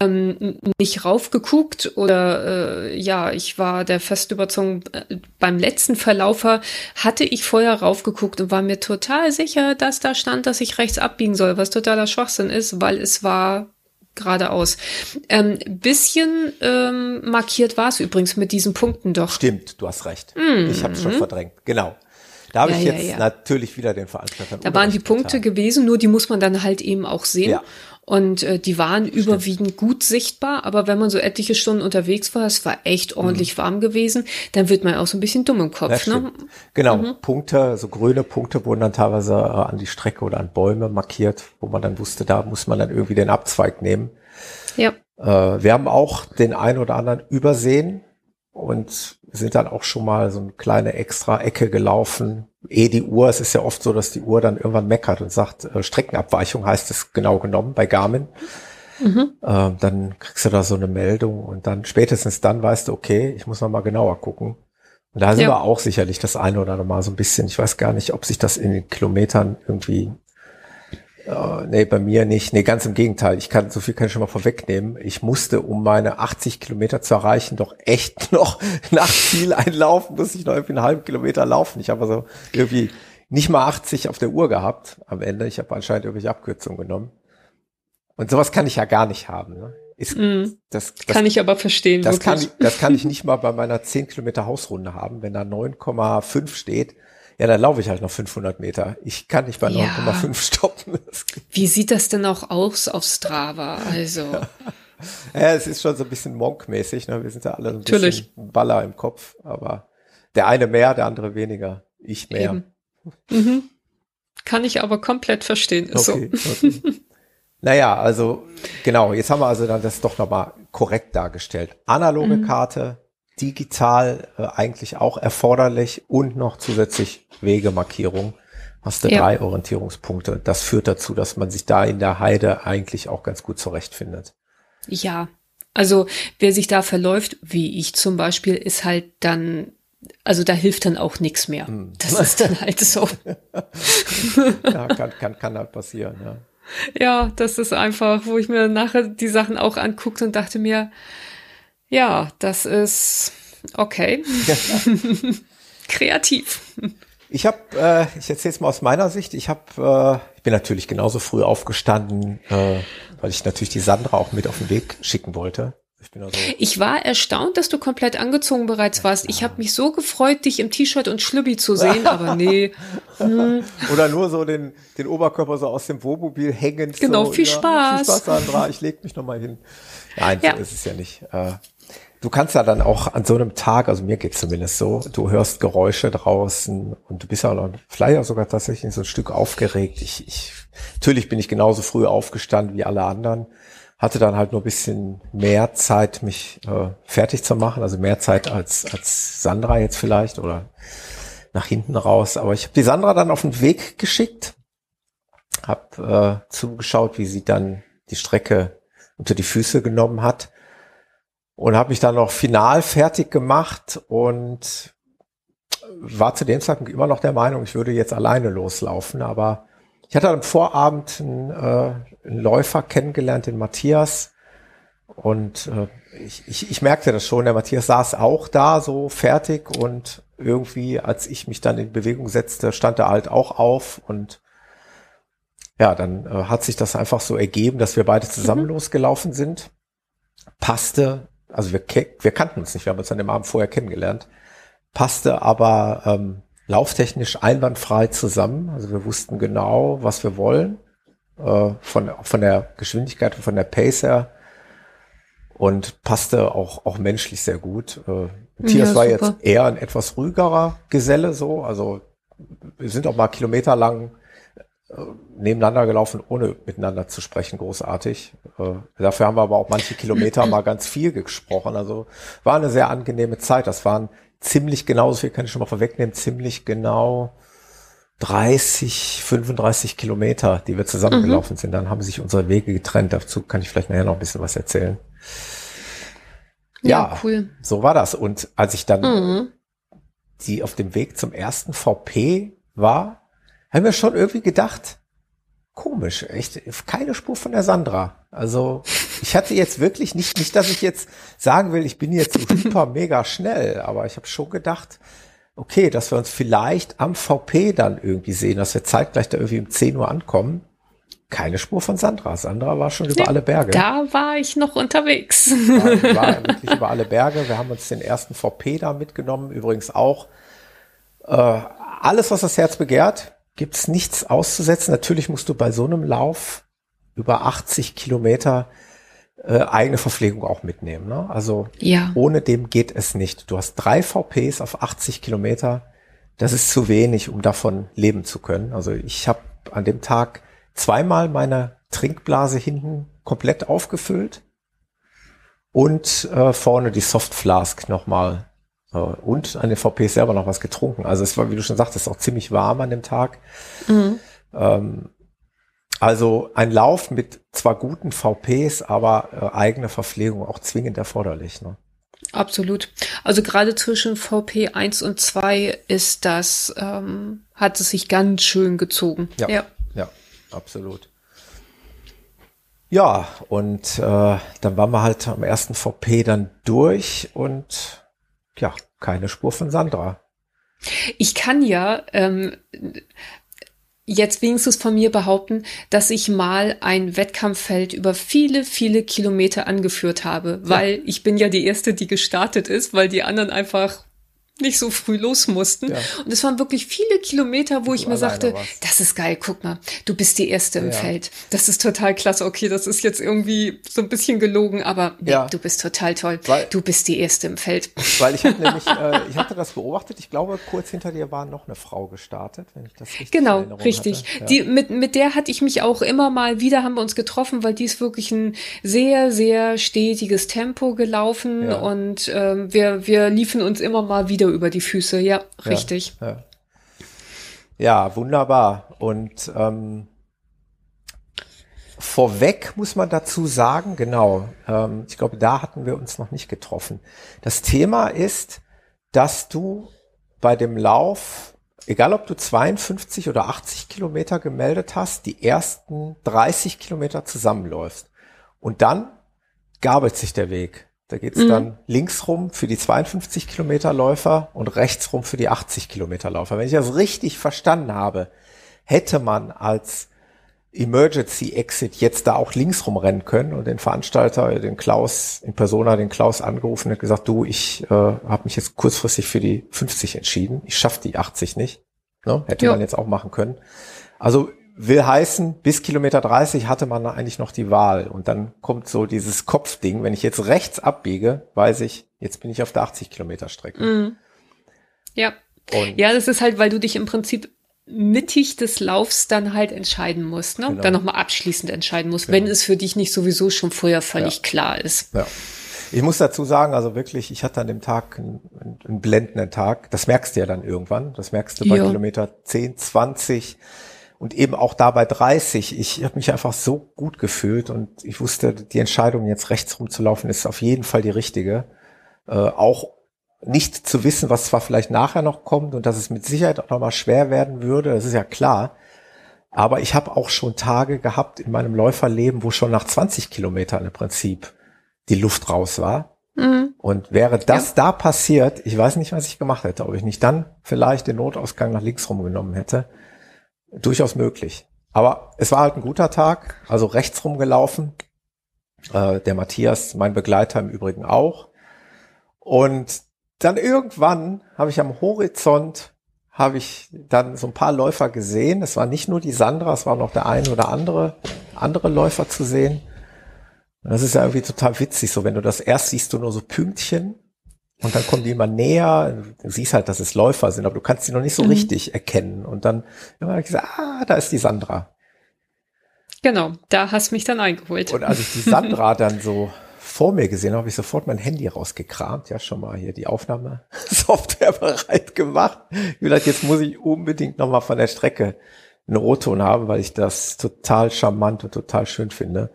ähm, nicht raufgeguckt oder äh, ja, ich war der festen Überzeugung, äh, beim letzten Verlaufer hatte ich vorher raufgeguckt und war mir total sicher, dass da stand, dass ich rechts abbiegen soll, was totaler Schwachsinn ist, weil es war geradeaus. Ähm, bisschen ähm, markiert war es übrigens mit diesen Punkten doch. Stimmt, du hast recht. Mm Ich habe es schon verdrängt. Genau. Da habe ja, ich jetzt ja, ja. natürlich wieder den Veranstalter. Da waren die Punkte getan. gewesen, nur die muss man dann halt eben auch sehen. Und äh, die waren Stimmt. überwiegend gut sichtbar, aber wenn man so etliche Stunden unterwegs war, es war echt ordentlich mhm. warm gewesen, dann wird man auch so ein bisschen dumm im Kopf. Ne? Genau, mhm. Punkte, so grüne Punkte wurden dann teilweise äh, an die Strecke oder an Bäume markiert, wo man dann wusste, da muss man dann irgendwie den Abzweig nehmen. Ja. Äh, wir haben auch den einen oder anderen übersehen und sind dann auch schon mal so eine kleine extra Ecke gelaufen, eh die Uhr, es ist ja oft so, dass die Uhr dann irgendwann meckert und sagt, äh, Streckenabweichung heißt es genau genommen bei Garmin. Mhm. Äh, dann kriegst du da so eine Meldung und dann spätestens dann weißt du, okay, ich muss noch mal genauer gucken. Und da sind ja. wir auch sicherlich das eine oder andere Mal so ein bisschen, ich weiß gar nicht, ob sich das in den Kilometern irgendwie Uh, nee, bei mir nicht. Nee, ganz im Gegenteil. Ich kann, so viel kann ich schon mal vorwegnehmen. Ich musste, um meine 80 Kilometer zu erreichen, doch echt noch nach Ziel einlaufen, muss ich noch irgendwie einen halben Kilometer laufen. Ich habe also irgendwie nicht mal 80 auf der Uhr gehabt am Ende. Ich habe anscheinend irgendwelche Abkürzungen genommen. Und sowas kann ich ja gar nicht haben. Ne? Ist, mm, das, das, kann ich aber verstehen. Das kann, das kann ich nicht mal bei meiner 10 Kilometer Hausrunde haben, wenn da 9,5 steht ja, dann laufe ich halt noch 500 Meter. Ich kann nicht bei 9,5 ja. stoppen. Wie sieht das denn auch aus auf Strava? Also. ja, es ist schon so ein bisschen Monk-mäßig. Ne? Wir sind ja alle ein Natürlich. bisschen Baller im Kopf, aber der eine mehr, der andere weniger. Ich mehr. Mhm. Kann ich aber komplett verstehen. Ist okay, so. okay. Naja, also genau, jetzt haben wir also dann das doch nochmal korrekt dargestellt. Analoge mhm. Karte, digital äh, eigentlich auch erforderlich und noch zusätzlich Wegemarkierung. Hast du ja. drei Orientierungspunkte. Das führt dazu, dass man sich da in der Heide eigentlich auch ganz gut zurechtfindet. Ja, also wer sich da verläuft, wie ich zum Beispiel, ist halt dann, also da hilft dann auch nichts mehr. Hm. Das ist dann halt so. ja, kann, kann, kann halt passieren, ja. Ja, das ist einfach, wo ich mir nachher die Sachen auch anguckte und dachte mir, ja, das ist okay. Kreativ. Ich habe, äh, ich erzähle es mal aus meiner Sicht. Ich habe, äh, ich bin natürlich genauso früh aufgestanden, äh, weil ich natürlich die Sandra auch mit auf den Weg schicken wollte. Ich, bin also ich war erstaunt, dass du komplett angezogen bereits warst. Ich habe mich so gefreut, dich im T-Shirt und Schlübbi zu sehen, aber nee. Hm. Oder nur so den, den Oberkörper so aus dem Wohnmobil hängend. Genau, so, viel ja, Spaß. Viel Spaß, Sandra. Ich leg mich noch mal hin. Nein, ja. so ist es ja nicht. Äh, du kannst ja dann auch an so einem Tag, also mir geht's zumindest so, du hörst Geräusche draußen und du bist ja noch, vielleicht auch sogar tatsächlich so ein Stück aufgeregt. Ich, ich, natürlich bin ich genauso früh aufgestanden wie alle anderen. hatte dann halt nur ein bisschen mehr Zeit, mich äh, fertig zu machen, also mehr Zeit als, als Sandra jetzt vielleicht oder nach hinten raus. Aber ich habe die Sandra dann auf den Weg geschickt, habe äh, zugeschaut, wie sie dann die Strecke unter die Füße genommen hat und habe mich dann noch final fertig gemacht und war zu dem Zeitpunkt immer noch der Meinung, ich würde jetzt alleine loslaufen, aber ich hatte am Vorabend einen, äh, einen Läufer kennengelernt, den Matthias, und äh, ich, ich, ich merkte das schon, der Matthias saß auch da so fertig und irgendwie, als ich mich dann in Bewegung setzte, stand er halt auch auf und ja, dann äh, hat sich das einfach so ergeben, dass wir beide zusammen mhm. losgelaufen sind. Passte, also wir, wir kannten uns nicht, wir haben uns an dem Abend vorher kennengelernt, passte aber ähm, lauftechnisch einwandfrei zusammen. Also wir wussten genau, was wir wollen, äh, von, von der Geschwindigkeit und von der Pace her. Und passte auch, auch menschlich sehr gut. Äh, Matthias ja, war jetzt eher ein etwas ruhigerer Geselle so, also wir sind auch mal kilometerlang nebeneinander gelaufen, ohne miteinander zu sprechen, großartig. Äh, dafür haben wir aber auch manche Kilometer mal ganz viel gesprochen. Also war eine sehr angenehme Zeit. Das waren ziemlich genau, so viel kann ich schon mal vorwegnehmen, ziemlich genau 30, 35 Kilometer, die wir zusammengelaufen mhm. sind. Dann haben sich unsere Wege getrennt. Dazu kann ich vielleicht nachher noch ein bisschen was erzählen. Ja, ja cool. So war das. Und als ich dann mhm. die auf dem Weg zum ersten VP war, haben wir schon irgendwie gedacht, komisch, echt, keine Spur von der Sandra. Also ich hatte jetzt wirklich nicht, nicht, dass ich jetzt sagen will, ich bin jetzt super mega schnell, aber ich habe schon gedacht, okay, dass wir uns vielleicht am VP dann irgendwie sehen, dass wir zeitgleich da irgendwie um 10 Uhr ankommen. Keine Spur von Sandra. Sandra war schon über ja, alle Berge. Da war ich noch unterwegs. War, war wirklich über alle Berge. Wir haben uns den ersten VP da mitgenommen. Übrigens auch äh, alles, was das Herz begehrt gibt's nichts auszusetzen. Natürlich musst du bei so einem Lauf über 80 Kilometer äh, eigene Verpflegung auch mitnehmen. Ne? Also ja. ohne dem geht es nicht. Du hast drei VPs auf 80 Kilometer. Das ist zu wenig, um davon leben zu können. Also ich habe an dem Tag zweimal meine Trinkblase hinten komplett aufgefüllt und äh, vorne die Softflask nochmal und an den VPs selber noch was getrunken. Also es war, wie du schon sagtest, auch ziemlich warm an dem Tag. Mhm. Ähm, also ein Lauf mit zwar guten VPs, aber äh, eigene Verpflegung auch zwingend erforderlich. Ne? Absolut. Also gerade zwischen VP 1 und 2 ist das, ähm, hat es sich ganz schön gezogen. Ja, ja, ja absolut. Ja, und äh, dann waren wir halt am ersten VP dann durch und ja, keine Spur von Sandra. Ich kann ja ähm, jetzt wenigstens von mir behaupten, dass ich mal ein Wettkampffeld über viele, viele Kilometer angeführt habe, weil ja. ich bin ja die erste, die gestartet ist, weil die anderen einfach nicht so früh los mussten. Ja. Und es waren wirklich viele Kilometer, wo du ich mir sagte, warst. das ist geil, guck mal, du bist die Erste im ja. Feld. Das ist total klasse. Okay, das ist jetzt irgendwie so ein bisschen gelogen, aber nee, ja. du bist total toll. Weil, du bist die Erste im Feld. Weil ich hatte nämlich, äh, ich hatte das beobachtet. Ich glaube, kurz hinter dir war noch eine Frau gestartet, wenn ich das richtig Genau, richtig. Die, mit, mit der hatte ich mich auch immer mal wieder, haben wir uns getroffen, weil die ist wirklich ein sehr, sehr stetiges Tempo gelaufen und ähm, wir, wir liefen uns immer mal wieder wieder über die Füße, ja, richtig. Ja, ja. ja wunderbar. Und ähm, vorweg muss man dazu sagen, genau, ähm, ich glaube, da hatten wir uns noch nicht getroffen. Das Thema ist, dass du bei dem Lauf, egal ob du 52 oder 80 Kilometer gemeldet hast, die ersten 30 Kilometer zusammenläufst. Und dann gabelt sich der Weg. Da geht's mhm. dann links rum für die 52 Kilometer Läufer und rechts rum für die 80 Kilometer Läufer. Wenn ich das richtig verstanden habe, hätte man als Emergency Exit jetzt da auch links rumrennen können und den Veranstalter, den Klaus in Persona, den Klaus angerufen und gesagt, du, ich äh, habe mich jetzt kurzfristig für die 50 entschieden. Ich schaffe die 80 nicht. Ne? Hätte jo. man jetzt auch machen können. Also will heißen, bis Kilometer 30 hatte man eigentlich noch die Wahl. Und dann kommt so dieses Kopfding. Wenn ich jetzt rechts abbiege, weiß ich, jetzt bin ich auf der 80 Kilometer Strecke. Mhm. Ja. Und ja, das ist halt, weil du dich im Prinzip mittig des Laufs dann halt entscheiden musst, ne? Genau. Dann nochmal abschließend entscheiden musst, genau. wenn es für dich nicht sowieso schon vorher völlig ja. klar ist. Ja. Ich muss dazu sagen, also wirklich, ich hatte an dem Tag einen, einen blendenden Tag. Das merkst du ja dann irgendwann. Das merkst du bei jo. Kilometer 10, 20 und eben auch da bei 30. Ich habe mich einfach so gut gefühlt und ich wusste, die Entscheidung jetzt rechts rumzulaufen ist auf jeden Fall die richtige. Äh, auch nicht zu wissen, was zwar vielleicht nachher noch kommt und dass es mit Sicherheit auch nochmal schwer werden würde, das ist ja klar. Aber ich habe auch schon Tage gehabt in meinem Läuferleben, wo schon nach 20 Kilometern im Prinzip die Luft raus war. Mhm. Und wäre das ja. da passiert, ich weiß nicht, was ich gemacht hätte, ob ich nicht dann vielleicht den Notausgang nach links rumgenommen hätte. Durchaus möglich. Aber es war halt ein guter Tag, also rechts rumgelaufen. Äh, der Matthias, mein Begleiter im Übrigen auch. Und dann irgendwann habe ich am Horizont habe ich dann so ein paar Läufer gesehen. Es war nicht nur die Sandra, es war noch der eine oder andere andere Läufer zu sehen. Und das ist ja irgendwie total witzig, so wenn du das erst siehst du nur so Pünktchen und dann kommen die immer näher. Du siehst halt, dass es Läufer sind, aber du kannst sie noch nicht so mhm. richtig erkennen. Und dann habe ich gesagt, ah, da ist die Sandra. Genau, da hast mich dann eingeholt. Und als ich die Sandra dann so vor mir gesehen habe, habe ich sofort mein Handy rausgekramt. Ja, schon mal hier die Aufnahmesoftware bereit gemacht. Ich gesagt, jetzt muss ich unbedingt nochmal von der Strecke einen Rotton haben, weil ich das total charmant und total schön finde.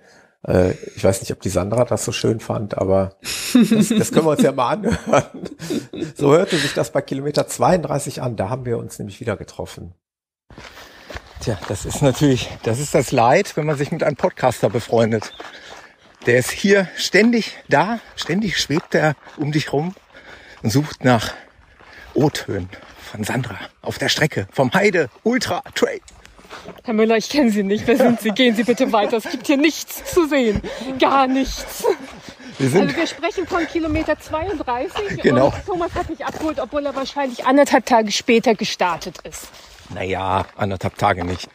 Äh, ich weiß nicht, ob die Sandra das so schön fand, aber das, das können wir uns ja mal anhören. So hörte sich das bei Kilometer 32 an. Da haben wir uns nämlich wieder getroffen. Tja, das ist natürlich, das ist das Leid, wenn man sich mit einem Podcaster befreundet. Der ist hier ständig da, ständig schwebt er um dich rum und sucht nach O-Tönen von Sandra auf der Strecke vom Heide Ultra Trail. Herr Müller, ich kenne Sie nicht. Wer sind Sie? Gehen Sie bitte weiter. Es gibt hier nichts zu sehen. Gar nichts. Wir also wir sprechen von Kilometer 32 genau. und Thomas hat mich abgeholt, obwohl er wahrscheinlich anderthalb Tage später gestartet ist. Naja, anderthalb Tage nicht.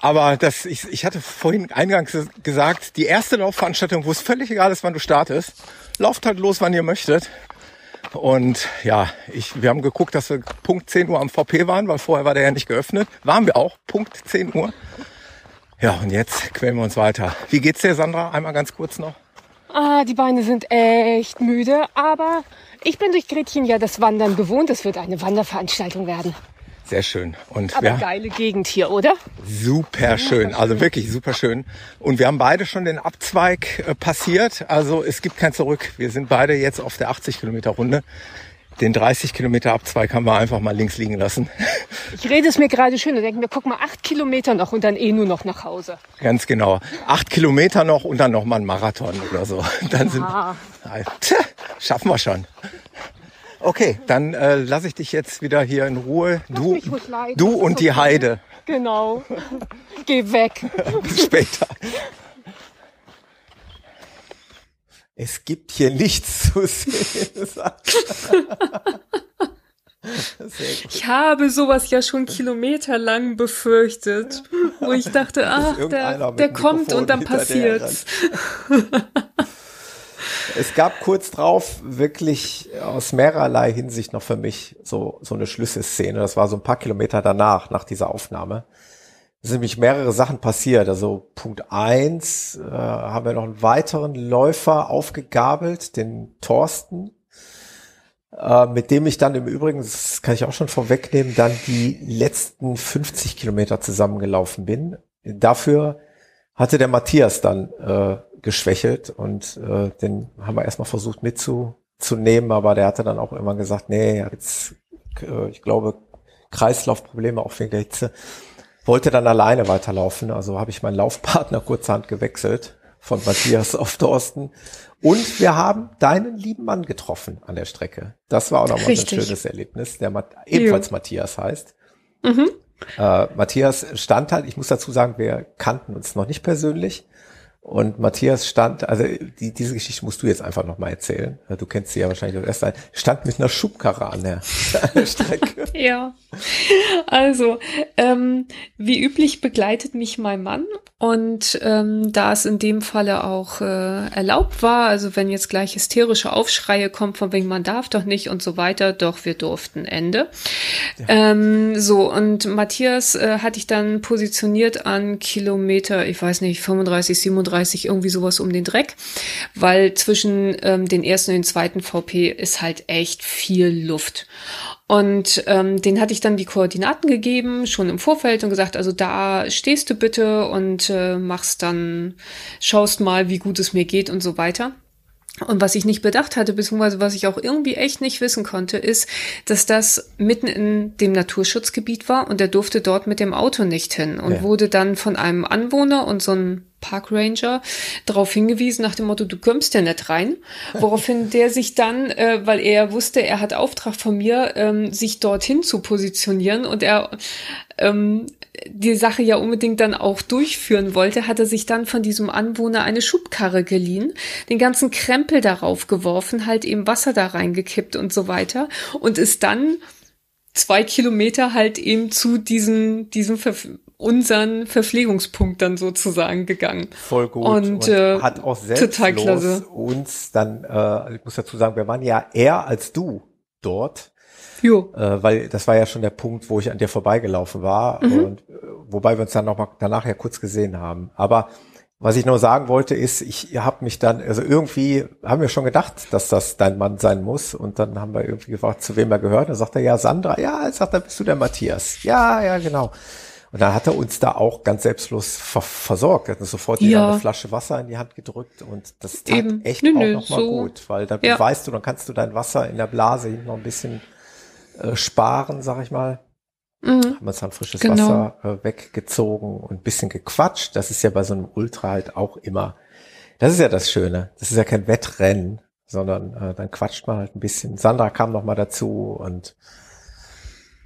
Aber das, ich, ich hatte vorhin eingangs gesagt, die erste Laufveranstaltung, wo es völlig egal ist, wann du startest, lauft halt los, wann ihr möchtet. Und ja, ich, wir haben geguckt, dass wir Punkt 10 Uhr am VP waren, weil vorher war der ja nicht geöffnet. Waren wir auch, Punkt 10 Uhr. Ja, und jetzt quälen wir uns weiter. Wie geht's dir, Sandra? Einmal ganz kurz noch. Ah, die Beine sind echt müde, aber ich bin durch Gretchen ja das Wandern gewohnt. Es wird eine Wanderveranstaltung werden. Sehr schön. Und Aber geile Gegend hier, oder? Super schön, also wirklich super schön. Und wir haben beide schon den Abzweig äh, passiert. Also es gibt kein Zurück. Wir sind beide jetzt auf der 80 Kilometer Runde. Den 30 Kilometer Abzweig haben wir einfach mal links liegen lassen. Ich rede es mir gerade schön und denke mir, guck mal, acht Kilometer noch und dann eh nur noch nach Hause. Ganz genau. Acht Kilometer noch und dann noch mal ein Marathon oder so. Dann sind, tja, schaffen wir schon. Okay, dann äh, lasse ich dich jetzt wieder hier in Ruhe. Du, du und okay. die Heide. Genau. Geh weg. Bis später. Es gibt hier nichts zu sehen. Ich habe sowas ja schon kilometerlang befürchtet, wo ich dachte, ach, der, der kommt und dann passiert's. es gab kurz drauf wirklich aus mehrerlei Hinsicht noch für mich so, so eine Schlüsselszene. Das war so ein paar Kilometer danach, nach dieser Aufnahme. Es sind nämlich mehrere Sachen passiert. Also Punkt eins äh, haben wir noch einen weiteren Läufer aufgegabelt, den Thorsten, äh, mit dem ich dann im Übrigen, das kann ich auch schon vorwegnehmen, dann die letzten 50 Kilometer zusammengelaufen bin. Dafür hatte der Matthias dann äh, geschwächelt und äh, den haben wir erstmal versucht mitzunehmen, aber der hatte dann auch immer gesagt, nee, jetzt, äh, ich glaube, Kreislaufprobleme auch wegen der Hitze. Wollte dann alleine weiterlaufen, also habe ich meinen Laufpartner kurzerhand gewechselt von Matthias auf Thorsten. Und wir haben deinen lieben Mann getroffen an der Strecke. Das war auch nochmal ein schönes Erlebnis, der Mat ebenfalls jo. Matthias heißt. Mhm. Äh, Matthias stand halt, ich muss dazu sagen, wir kannten uns noch nicht persönlich. Und Matthias stand, also die, diese Geschichte musst du jetzt einfach nochmal erzählen. Du kennst sie ja wahrscheinlich auch erst. Stand mit einer Schubkarre an der, an der Strecke. ja. Also, ähm, wie üblich begleitet mich mein Mann. Und ähm, da es in dem Falle auch äh, erlaubt war, also wenn jetzt gleich hysterische Aufschreie kommt, von wegen man darf doch nicht und so weiter, doch wir durften Ende. Ja. Ähm, so, und Matthias äh, hatte ich dann positioniert an Kilometer, ich weiß nicht, 35, 37 35, irgendwie sowas um den Dreck, weil zwischen ähm, den ersten und den zweiten VP ist halt echt viel Luft. Und ähm, den hatte ich dann die Koordinaten gegeben, schon im Vorfeld und gesagt, also da stehst du bitte und äh, machst dann, schaust mal, wie gut es mir geht und so weiter. Und was ich nicht bedacht hatte, beziehungsweise was ich auch irgendwie echt nicht wissen konnte, ist, dass das mitten in dem Naturschutzgebiet war und er durfte dort mit dem Auto nicht hin und ja. wurde dann von einem Anwohner und so ein Park Ranger darauf hingewiesen nach dem Motto, du kommst ja nicht rein. Woraufhin der sich dann, äh, weil er wusste, er hat Auftrag von mir, ähm, sich dorthin zu positionieren und er ähm, die Sache ja unbedingt dann auch durchführen wollte, hat er sich dann von diesem Anwohner eine Schubkarre geliehen, den ganzen Krempel darauf geworfen, halt eben Wasser da reingekippt und so weiter und ist dann zwei Kilometer halt eben zu diesem, diesem Ver unseren Verpflegungspunkt dann sozusagen gegangen. Voll gut. Und, und äh, hat auch selbstlos uns dann, äh, ich muss dazu sagen, wir waren ja eher als du dort. Jo. Äh, weil das war ja schon der Punkt, wo ich an dir vorbeigelaufen war mhm. und äh, wobei wir uns dann noch mal danach ja kurz gesehen haben. Aber was ich nur sagen wollte, ist, ich habe mich dann, also irgendwie haben wir schon gedacht, dass das dein Mann sein muss. Und dann haben wir irgendwie gefragt, zu wem er gehört. Dann sagt er, ja, Sandra. Ja, sagt er, bist du der Matthias? Ja, ja, genau. Und dann hat er uns da auch ganz selbstlos ver versorgt. Er hat uns sofort ja. eine Flasche Wasser in die Hand gedrückt und das tat Eben. echt nö, auch nochmal so. gut, weil dann ja. weißt du, dann kannst du dein Wasser in der Blase hinten noch ein bisschen äh, sparen, sag ich mal. Mhm. Haben uns dann frisches genau. Wasser äh, weggezogen und ein bisschen gequatscht. Das ist ja bei so einem Ultra halt auch immer. Das ist ja das Schöne. Das ist ja kein Wettrennen, sondern äh, dann quatscht man halt ein bisschen. Sandra kam noch mal dazu und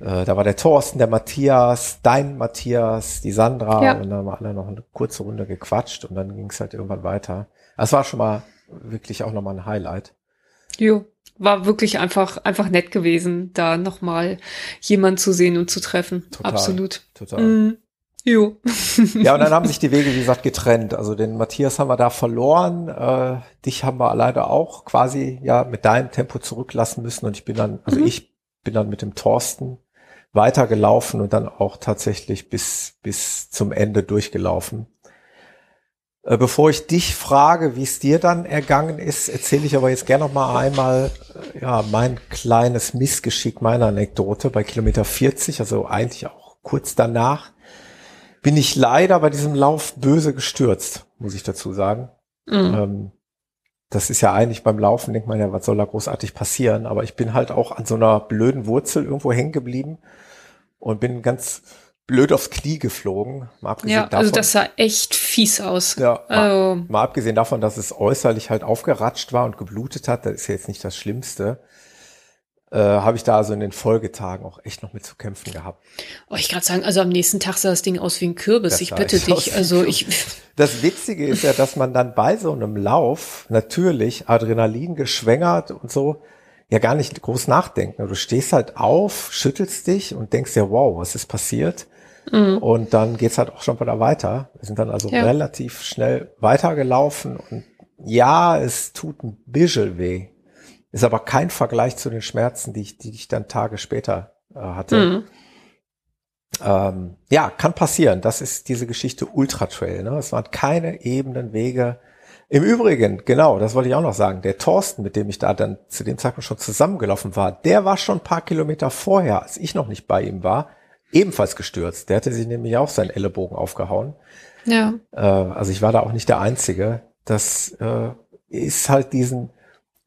äh, da war der Thorsten, der Matthias, dein Matthias, die Sandra ja. und dann haben wir alle noch eine kurze Runde gequatscht und dann ging es halt irgendwann weiter. Das war schon mal wirklich auch nochmal ein Highlight. Jo, war wirklich einfach, einfach nett gewesen, da nochmal jemand zu sehen und zu treffen. Total, Absolut. Total. Mm. Jo. ja, und dann haben sich die Wege, wie gesagt, getrennt. Also den Matthias haben wir da verloren. Äh, dich haben wir leider auch quasi ja mit deinem Tempo zurücklassen müssen. Und ich bin dann, also mhm. ich bin dann mit dem Thorsten weitergelaufen und dann auch tatsächlich bis, bis zum Ende durchgelaufen. Äh, bevor ich dich frage, wie es dir dann ergangen ist, erzähle ich aber jetzt gerne noch mal einmal äh, ja, mein kleines Missgeschick, meine Anekdote bei Kilometer 40, also eigentlich auch kurz danach, bin ich leider bei diesem Lauf böse gestürzt, muss ich dazu sagen. Mhm. Ähm, das ist ja eigentlich beim Laufen, denkt man ja, was soll da großartig passieren? Aber ich bin halt auch an so einer blöden Wurzel irgendwo hängen geblieben und bin ganz blöd aufs Knie geflogen. Mal abgesehen ja, also davon, also das sah echt fies aus. Ja, mal, also. mal abgesehen davon, dass es äußerlich halt aufgeratscht war und geblutet hat, das ist ja jetzt nicht das Schlimmste äh, habe ich da also in den Folgetagen auch echt noch mit zu kämpfen gehabt. Oh, ich gerade sagen, also am nächsten Tag sah das Ding aus wie ein Kürbis. Das ich bitte dich. Also ich. Das Witzige ist ja, dass man dann bei so einem Lauf natürlich Adrenalin geschwängert und so ja gar nicht groß nachdenken. Du stehst halt auf, schüttelst dich und denkst ja, wow, was ist passiert? Mhm. Und dann geht's halt auch schon wieder weiter. Wir sind dann also ja. relativ schnell weitergelaufen und ja, es tut ein bisschen weh. Ist aber kein Vergleich zu den Schmerzen, die ich, die ich dann Tage später äh, hatte. Mhm. Ähm, ja, kann passieren. Das ist diese Geschichte Ultra Trail. Ne? Es waren keine ebenen Wege. Im Übrigen, genau, das wollte ich auch noch sagen. Der Thorsten, mit dem ich da dann zu dem Zeitpunkt schon zusammengelaufen war, der war schon ein paar Kilometer vorher, als ich noch nicht bei ihm war, ebenfalls gestürzt. Der hatte sich nämlich auch seinen Ellenbogen aufgehauen. Ja. Äh, also ich war da auch nicht der Einzige. Das äh, ist halt diesen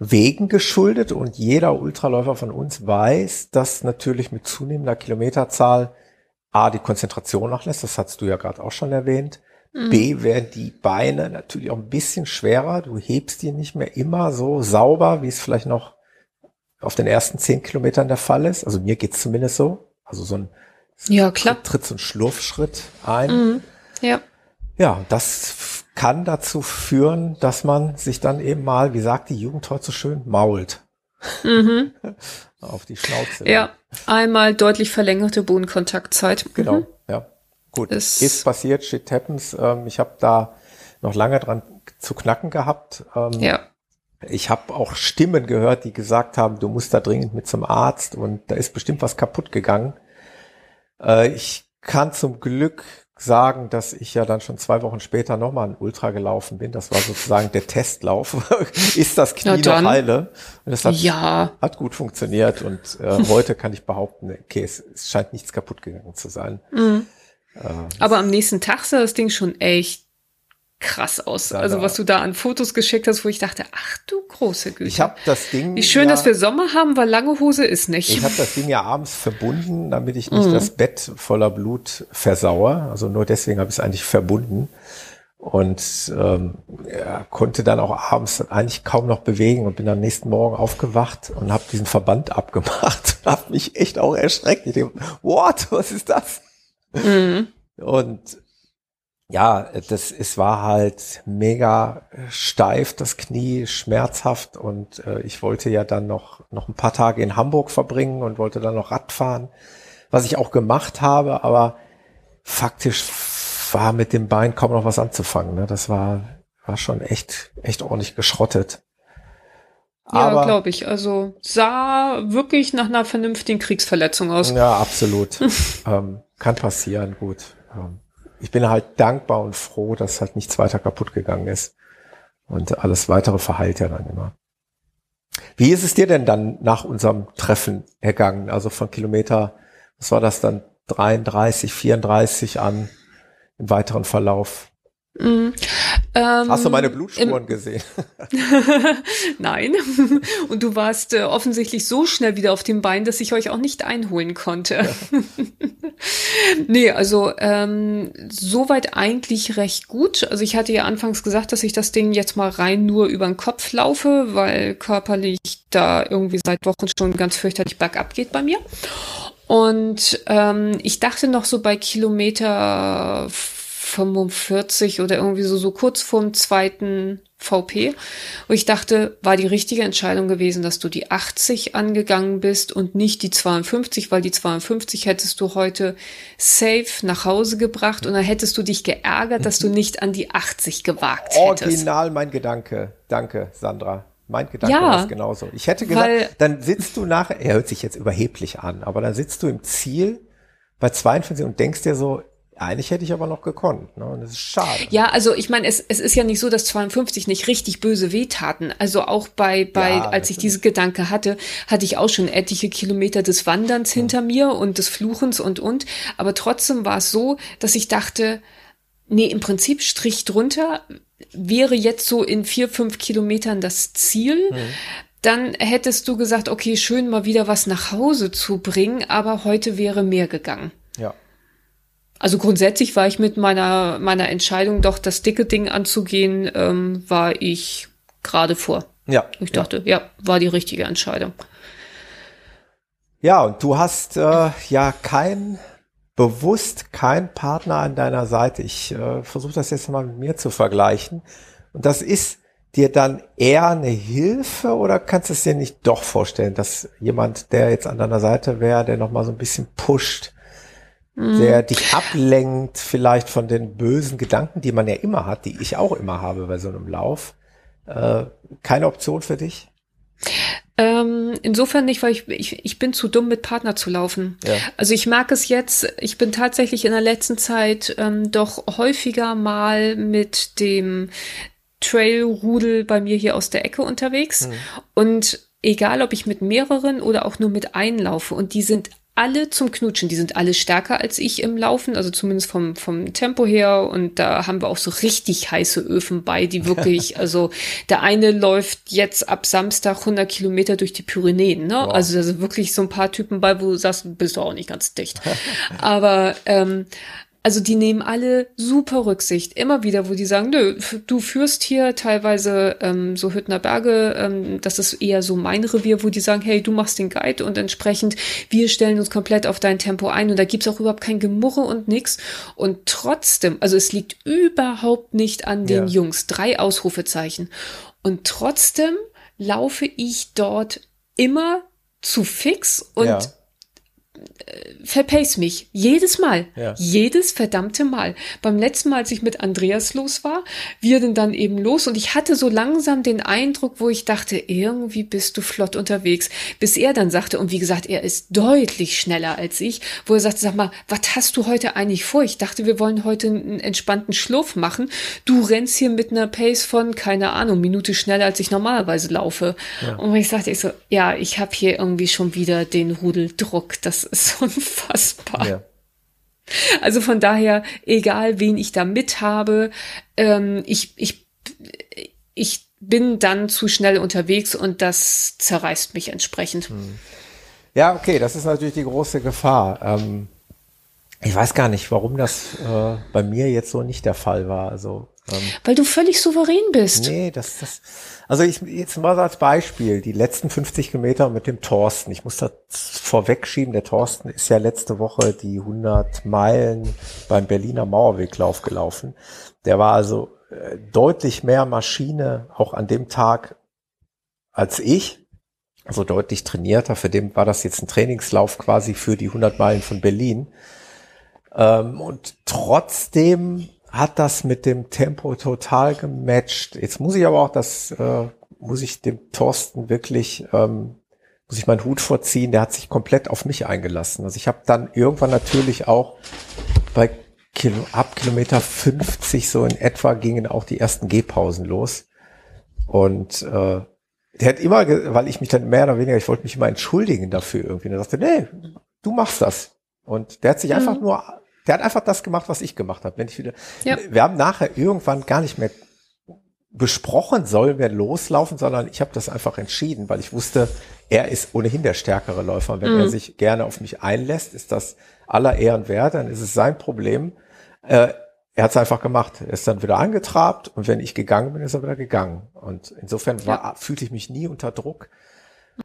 Wegen geschuldet und jeder Ultraläufer von uns weiß, dass natürlich mit zunehmender Kilometerzahl A, die Konzentration nachlässt, das hast du ja gerade auch schon erwähnt. Mhm. B, werden die Beine natürlich auch ein bisschen schwerer. Du hebst die nicht mehr immer so sauber, wie es vielleicht noch auf den ersten zehn Kilometern der Fall ist. Also mir geht's zumindest so. Also so ein ja, klar. Tritt, so ein Schlurfschritt ein. Mhm. Ja. Ja, das kann dazu führen, dass man sich dann eben mal, wie sagt die Jugend heute so schön, mault. Mhm. Auf die Schnauze. Ja, einmal deutlich verlängerte Bodenkontaktzeit. Genau, mhm. ja. Gut, es ist passiert, shit happens. Ähm, ich habe da noch lange dran zu knacken gehabt. Ähm, ja. Ich habe auch Stimmen gehört, die gesagt haben, du musst da dringend mit zum Arzt und da ist bestimmt was kaputt gegangen. Äh, ich kann zum Glück sagen, dass ich ja dann schon zwei Wochen später nochmal ein Ultra gelaufen bin. Das war sozusagen der Testlauf. ist das Knie noch heile? Und das hat, ja. hat gut funktioniert und äh, heute kann ich behaupten, okay, es, es, scheint nichts kaputt gegangen zu sein. Mhm. Äh, Aber am nächsten Tag sah das Ding schon echt krass aus. also was du da an Fotos geschickt hast, wo ich dachte, ach du große Güte. Ich habe das Ding. Wie schön, ja, dass wir Sommer haben, weil lange Hose ist nicht. Ich habe das Ding ja abends verbunden, damit ich nicht mhm. das Bett voller Blut versaue. Also nur deswegen habe ich es eigentlich verbunden und ähm, ja, konnte dann auch abends eigentlich kaum noch bewegen und bin am nächsten Morgen aufgewacht und habe diesen Verband abgemacht und habe mich echt auch erschreckt. Ich denke, what, was ist das? Mhm. Und ja, das, es war halt mega steif, das Knie, schmerzhaft und äh, ich wollte ja dann noch, noch ein paar Tage in Hamburg verbringen und wollte dann noch Rad fahren, was ich auch gemacht habe, aber faktisch war mit dem Bein kaum noch was anzufangen. Ne? Das war, war schon echt, echt ordentlich geschrottet. Ja, glaube ich. Also sah wirklich nach einer vernünftigen Kriegsverletzung aus. Ja, absolut. ähm, kann passieren, gut. Ähm, ich bin halt dankbar und froh, dass halt nichts weiter kaputt gegangen ist. Und alles weitere verheilt ja dann immer. Wie ist es dir denn dann nach unserem Treffen ergangen? Also von Kilometer, was war das dann, 33, 34 an im weiteren Verlauf? Mm, ähm, Hast du meine Blutspuren gesehen? Nein. Und du warst äh, offensichtlich so schnell wieder auf dem Bein, dass ich euch auch nicht einholen konnte. Ja. nee, also ähm, soweit eigentlich recht gut. Also ich hatte ja anfangs gesagt, dass ich das Ding jetzt mal rein nur über den Kopf laufe, weil körperlich da irgendwie seit Wochen schon ganz fürchterlich bergab geht bei mir. Und ähm, ich dachte noch so bei Kilometer 45 oder irgendwie so, so kurz vorm zweiten VP, wo ich dachte, war die richtige Entscheidung gewesen, dass du die 80 angegangen bist und nicht die 52, weil die 52 hättest du heute safe nach Hause gebracht und dann hättest du dich geärgert, dass du nicht an die 80 gewagt hättest. Original mein Gedanke. Danke, Sandra. Mein Gedanke ja, war genauso. Ich hätte gesagt, dann sitzt du nachher, er hört sich jetzt überheblich an, aber dann sitzt du im Ziel bei 52 und denkst dir so, eigentlich hätte ich aber noch gekonnt. Ne? Und das ist schade. Ja, also ich meine, es, es ist ja nicht so, dass 52 nicht richtig böse wehtaten. Also auch bei, bei ja, als ich diese Gedanke hatte, hatte ich auch schon etliche Kilometer des Wanderns hinter mir und des Fluchens und und. Aber trotzdem war es so, dass ich dachte, nee, im Prinzip Strich drunter wäre jetzt so in vier, fünf Kilometern das Ziel. Hm dann hättest du gesagt, okay, schön mal wieder was nach Hause zu bringen, aber heute wäre mehr gegangen. Ja. Also grundsätzlich war ich mit meiner, meiner Entscheidung, doch das dicke Ding anzugehen, ähm, war ich gerade vor. Ja. Ich dachte, ja. ja, war die richtige Entscheidung. Ja, und du hast äh, ja kein, bewusst kein Partner an deiner Seite. Ich äh, versuche das jetzt mal mit mir zu vergleichen. Und das ist dir dann eher eine Hilfe oder kannst du es dir nicht doch vorstellen, dass jemand, der jetzt an deiner Seite wäre, der nochmal so ein bisschen pusht, der mhm. dich ablenkt vielleicht von den bösen Gedanken, die man ja immer hat, die ich auch immer habe bei so einem Lauf. Äh, keine Option für dich? Ähm, insofern nicht, weil ich, ich, ich bin zu dumm, mit Partner zu laufen. Ja. Also ich mag es jetzt, ich bin tatsächlich in der letzten Zeit ähm, doch häufiger mal mit dem Trailrudel bei mir hier aus der Ecke unterwegs. Hm. Und egal, ob ich mit mehreren oder auch nur mit einlaufe, und die sind alle zum Knutschen. Die sind alle stärker als ich im Laufen, also zumindest vom, vom Tempo her. Und da haben wir auch so richtig heiße Öfen bei, die wirklich, also der eine läuft jetzt ab Samstag 100 Kilometer durch die Pyrenäen. Ne? Wow. Also da sind wirklich so ein paar Typen bei, wo du sagst, bist du auch nicht ganz dicht. Aber ähm, also die nehmen alle super Rücksicht. Immer wieder, wo die sagen, nö, du führst hier teilweise ähm, so Hüttner Berge, ähm, das ist eher so mein Revier, wo die sagen, hey, du machst den Guide und entsprechend, wir stellen uns komplett auf dein Tempo ein und da gibt's auch überhaupt kein Gemurre und nix. Und trotzdem, also es liegt überhaupt nicht an den ja. Jungs, drei Ausrufezeichen. Und trotzdem laufe ich dort immer zu fix und ja verpace mich. Jedes Mal. Ja. Jedes verdammte Mal. Beim letzten Mal, als ich mit Andreas los war, wir denn dann eben los und ich hatte so langsam den Eindruck, wo ich dachte, irgendwie bist du flott unterwegs. Bis er dann sagte, und wie gesagt, er ist deutlich schneller als ich, wo er sagte, sag mal, was hast du heute eigentlich vor? Ich dachte, wir wollen heute einen entspannten Schlurf machen. Du rennst hier mit einer Pace von, keine Ahnung, Minute schneller, als ich normalerweise laufe. Ja. Und ich sagte, ich so, ja, ich habe hier irgendwie schon wieder den Rudeldruck. Das ist unfassbar. Ja. Also von daher, egal wen ich da mit habe, ähm, ich, ich, ich bin dann zu schnell unterwegs und das zerreißt mich entsprechend. Hm. Ja, okay, das ist natürlich die große Gefahr. Ähm, ich weiß gar nicht, warum das äh, bei mir jetzt so nicht der Fall war. Also ähm, Weil du völlig souverän bist. Nee, das, das, also ich, jetzt mal als Beispiel, die letzten 50 Kilometer mit dem Thorsten. Ich muss das vorwegschieben, der Thorsten ist ja letzte Woche die 100 Meilen beim Berliner Mauerweglauf gelaufen. Der war also äh, deutlich mehr Maschine auch an dem Tag als ich. Also deutlich trainierter. Für den war das jetzt ein Trainingslauf quasi für die 100 Meilen von Berlin. Ähm, und trotzdem hat das mit dem Tempo total gematcht. Jetzt muss ich aber auch das, äh, muss ich dem Thorsten wirklich, ähm, muss ich meinen Hut vorziehen, der hat sich komplett auf mich eingelassen. Also ich habe dann irgendwann natürlich auch bei Kilo, ab Kilometer 50 so in etwa gingen auch die ersten Gehpausen los. Und äh, der hat immer, weil ich mich dann mehr oder weniger, ich wollte mich immer entschuldigen dafür irgendwie. Und er sagte, nee, du machst das. Und der hat sich mhm. einfach nur der hat einfach das gemacht, was ich gemacht habe. Wenn ich wieder, ja. wir haben nachher irgendwann gar nicht mehr besprochen, sollen wir loslaufen, sondern ich habe das einfach entschieden, weil ich wusste, er ist ohnehin der stärkere Läufer. Und wenn mhm. er sich gerne auf mich einlässt, ist das aller Ehren wert, dann ist es sein Problem. Äh, er hat es einfach gemacht. Er ist dann wieder angetrabt und wenn ich gegangen bin, ist er wieder gegangen. Und insofern war, ja. fühlte ich mich nie unter Druck.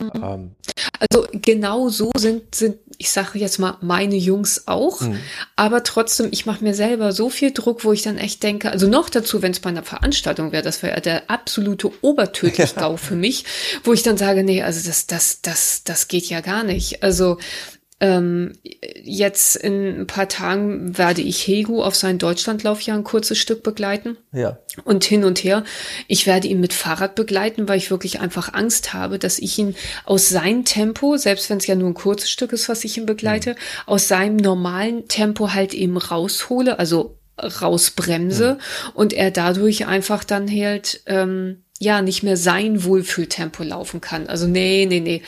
Mhm. Ähm, also genau so sind, sind ich sage jetzt mal, meine Jungs auch. Mhm. Aber trotzdem, ich mache mir selber so viel Druck, wo ich dann echt denke, also noch dazu, wenn es bei einer Veranstaltung wäre, das wäre der absolute Obertödlich-Gau ja. für mich, wo ich dann sage, nee, also das, das, das, das geht ja gar nicht. Also ähm, jetzt in ein paar Tagen werde ich Hegu auf seinen Deutschlandlauf ja ein kurzes Stück begleiten. Ja. Und hin und her. Ich werde ihn mit Fahrrad begleiten, weil ich wirklich einfach Angst habe, dass ich ihn aus seinem Tempo, selbst wenn es ja nur ein kurzes Stück ist, was ich ihn begleite, mhm. aus seinem normalen Tempo halt eben raushole, also rausbremse mhm. und er dadurch einfach dann halt ähm, ja nicht mehr sein Wohlfühltempo laufen kann. Also nee, nee, nee.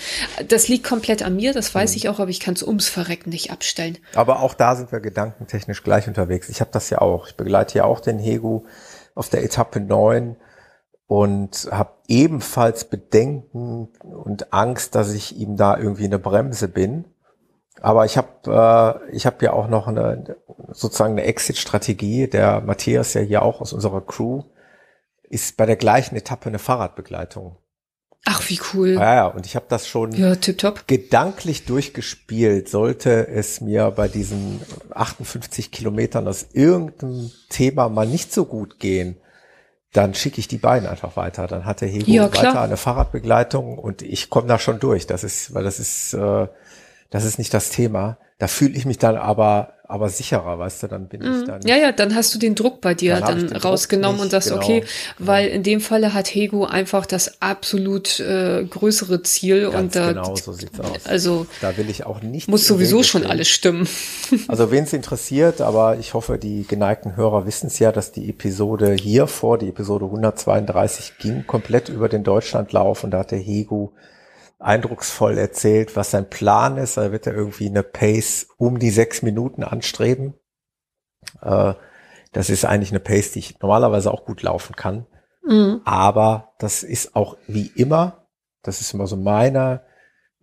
Das liegt komplett an mir, das weiß mhm. ich auch, aber ich kann es ums Verrecken nicht abstellen. Aber auch da sind wir gedankentechnisch gleich unterwegs. Ich habe das ja auch. Ich begleite ja auch den Hegu auf der Etappe 9 und habe ebenfalls Bedenken und Angst, dass ich ihm da irgendwie eine Bremse bin. Aber ich habe äh, ich habe ja auch noch eine sozusagen eine Exit-Strategie. Der Matthias ja hier auch aus unserer Crew ist bei der gleichen Etappe eine Fahrradbegleitung. Ach, wie cool. Ja, ja, und ich habe das schon ja, gedanklich durchgespielt. Sollte es mir bei diesen 58 Kilometern aus irgendeinem Thema mal nicht so gut gehen, dann schicke ich die beiden einfach weiter. Dann hat der Hego ja, weiter eine Fahrradbegleitung und ich komme da schon durch. Das ist, weil das ist, äh, das ist nicht das Thema. Da fühle ich mich dann aber aber sicherer, weißt du, dann bin ich mhm. dann. Ja, ja, dann hast du den Druck bei dir dann, dann rausgenommen und sagst, genau, okay, weil in dem Falle hat Hego einfach das absolut äh, größere Ziel Ganz und da, genau so sieht's aus. Also da will ich auch nicht. Muss sowieso schon alles stimmen. also wen es interessiert, aber ich hoffe, die geneigten Hörer wissen es ja, dass die Episode hier vor, die Episode 132 ging komplett über den Deutschlandlauf und da hat der Hego eindrucksvoll erzählt, was sein Plan ist. Da wird er irgendwie eine Pace um die sechs Minuten anstreben. Äh, das ist eigentlich eine Pace, die ich normalerweise auch gut laufen kann. Mhm. Aber das ist auch wie immer, das ist immer so meine,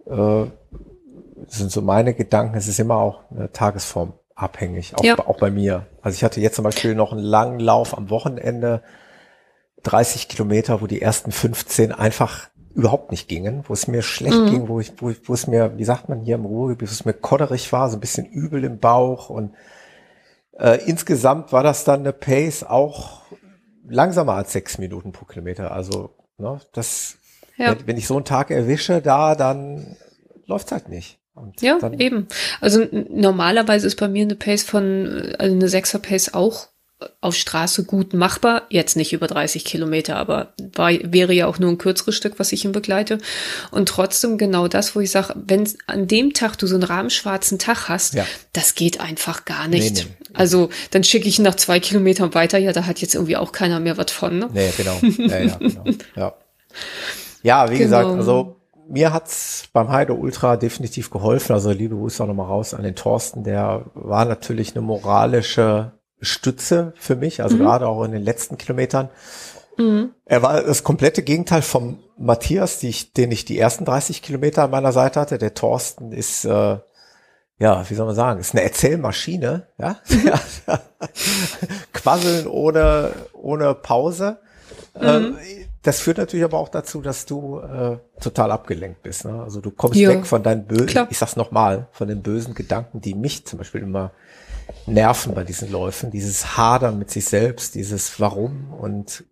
äh, sind so meine Gedanken, es ist immer auch eine Tagesform abhängig, auch, ja. auch bei mir. Also ich hatte jetzt zum Beispiel noch einen langen Lauf am Wochenende, 30 Kilometer, wo die ersten 15 einfach überhaupt nicht gingen, wo es mir schlecht mhm. ging, wo ich, wo, ich, wo es mir, wie sagt man hier im Ruhrgebiet, wo es mir kodderig war, so ein bisschen übel im Bauch und äh, insgesamt war das dann eine Pace auch langsamer als sechs Minuten pro Kilometer. Also ne, das, ja. wenn, wenn ich so einen Tag erwische, da dann läuft's halt nicht. Und ja, eben. Also normalerweise ist bei mir eine Pace von, also eine Sechser Pace auch auf Straße gut machbar. Jetzt nicht über 30 Kilometer, aber war, wäre ja auch nur ein kürzeres Stück, was ich ihn begleite. Und trotzdem genau das, wo ich sage, wenn an dem Tag du so einen rahmenschwarzen Tag hast, ja. das geht einfach gar nicht. Nee, nee. Also dann schicke ich ihn nach zwei Kilometern weiter. Ja, da hat jetzt irgendwie auch keiner mehr was von. Ne? Nee, genau. Ja, ja, genau. ja. ja wie genau. gesagt, also mir hat's beim Heide Ultra definitiv geholfen. Also liebe Grüße auch nochmal raus an den Thorsten. Der war natürlich eine moralische Stütze für mich, also mhm. gerade auch in den letzten Kilometern. Mhm. Er war das komplette Gegenteil vom Matthias, die ich, den ich die ersten 30 Kilometer an meiner Seite hatte. Der Thorsten ist, äh, ja, wie soll man sagen, ist eine Erzählmaschine, ja. Quasseln ohne, ohne Pause. Mhm. Ähm, das führt natürlich aber auch dazu, dass du äh, total abgelenkt bist. Ne? Also du kommst jo. weg von deinen bösen, ich sag's nochmal, von den bösen Gedanken, die mich zum Beispiel immer nerven bei diesen Läufen. Dieses Hadern mit sich selbst, dieses Warum und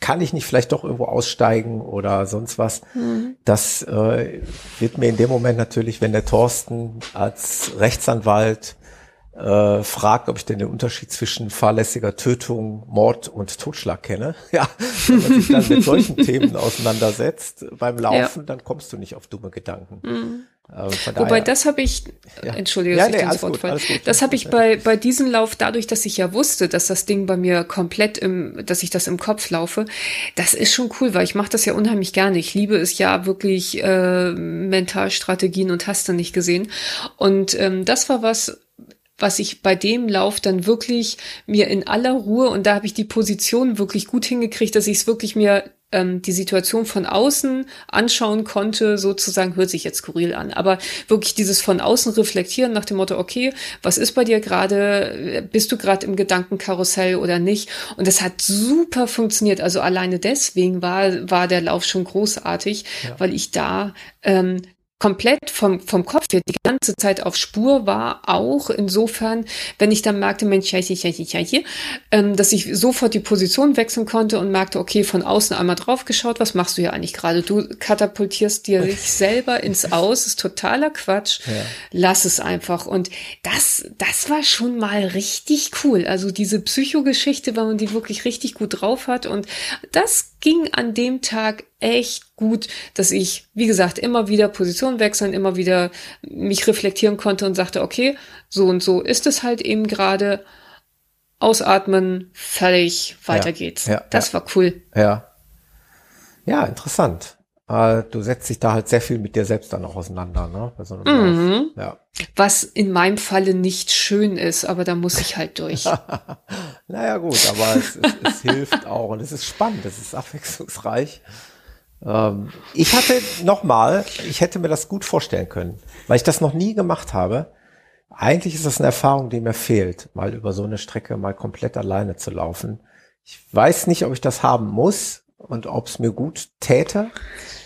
kann ich nicht vielleicht doch irgendwo aussteigen oder sonst was. Mhm. Das äh, wird mir in dem Moment natürlich, wenn der Thorsten als Rechtsanwalt äh, fragt, ob ich denn den Unterschied zwischen fahrlässiger Tötung, Mord und Totschlag kenne. Ja, wenn man sich dann mit solchen Themen auseinandersetzt beim Laufen, ja. dann kommst du nicht auf dumme Gedanken. Mhm. Wobei das habe ich, ja. entschuldige, ja, nee, alles gut, alles gut, das habe ich bei bei diesem Lauf dadurch, dass ich ja wusste, dass das Ding bei mir komplett im, dass ich das im Kopf laufe, das ist schon cool, weil ich mache das ja unheimlich gerne. Ich liebe es ja wirklich äh, Mentalstrategien und hast du nicht gesehen. Und ähm, das war was, was ich bei dem Lauf dann wirklich mir in aller Ruhe und da habe ich die Position wirklich gut hingekriegt, dass ich es wirklich mir ähm, die Situation von außen anschauen konnte, sozusagen hört sich jetzt skurril an, aber wirklich dieses von außen reflektieren nach dem Motto, okay, was ist bei dir gerade, bist du gerade im Gedankenkarussell oder nicht? Und das hat super funktioniert. Also alleine deswegen war war der Lauf schon großartig, ja. weil ich da ähm, komplett vom, vom Kopf her die ganze Zeit auf Spur war, auch insofern, wenn ich dann merkte, Mensch, ja, ja, ja, ja, ja, ähm, dass ich sofort die Position wechseln konnte und merkte, okay, von außen einmal drauf geschaut, was machst du hier eigentlich gerade? Du katapultierst dir dich selber ins Aus, ist totaler Quatsch. Ja. Lass es einfach. Und das, das war schon mal richtig cool. Also diese Psychogeschichte, weil man die wirklich richtig gut drauf hat. Und das ging an dem Tag echt gut, dass ich, wie gesagt, immer wieder Position wechseln, immer wieder mich reflektieren konnte und sagte, okay, so und so ist es halt eben gerade. Ausatmen, fertig, weiter ja, geht's. Ja, das ja. war cool. Ja. Ja, interessant. Äh, du setzt dich da halt sehr viel mit dir selbst dann auch auseinander, ne? So mhm. Ja. Was in meinem Falle nicht schön ist, aber da muss ich halt durch. naja, gut, aber es, es, es hilft auch und es ist spannend, es ist abwechslungsreich. Ähm, ich hatte nochmal, ich hätte mir das gut vorstellen können, weil ich das noch nie gemacht habe. Eigentlich ist das eine Erfahrung, die mir fehlt, mal über so eine Strecke mal komplett alleine zu laufen. Ich weiß nicht, ob ich das haben muss und ob es mir gut täte,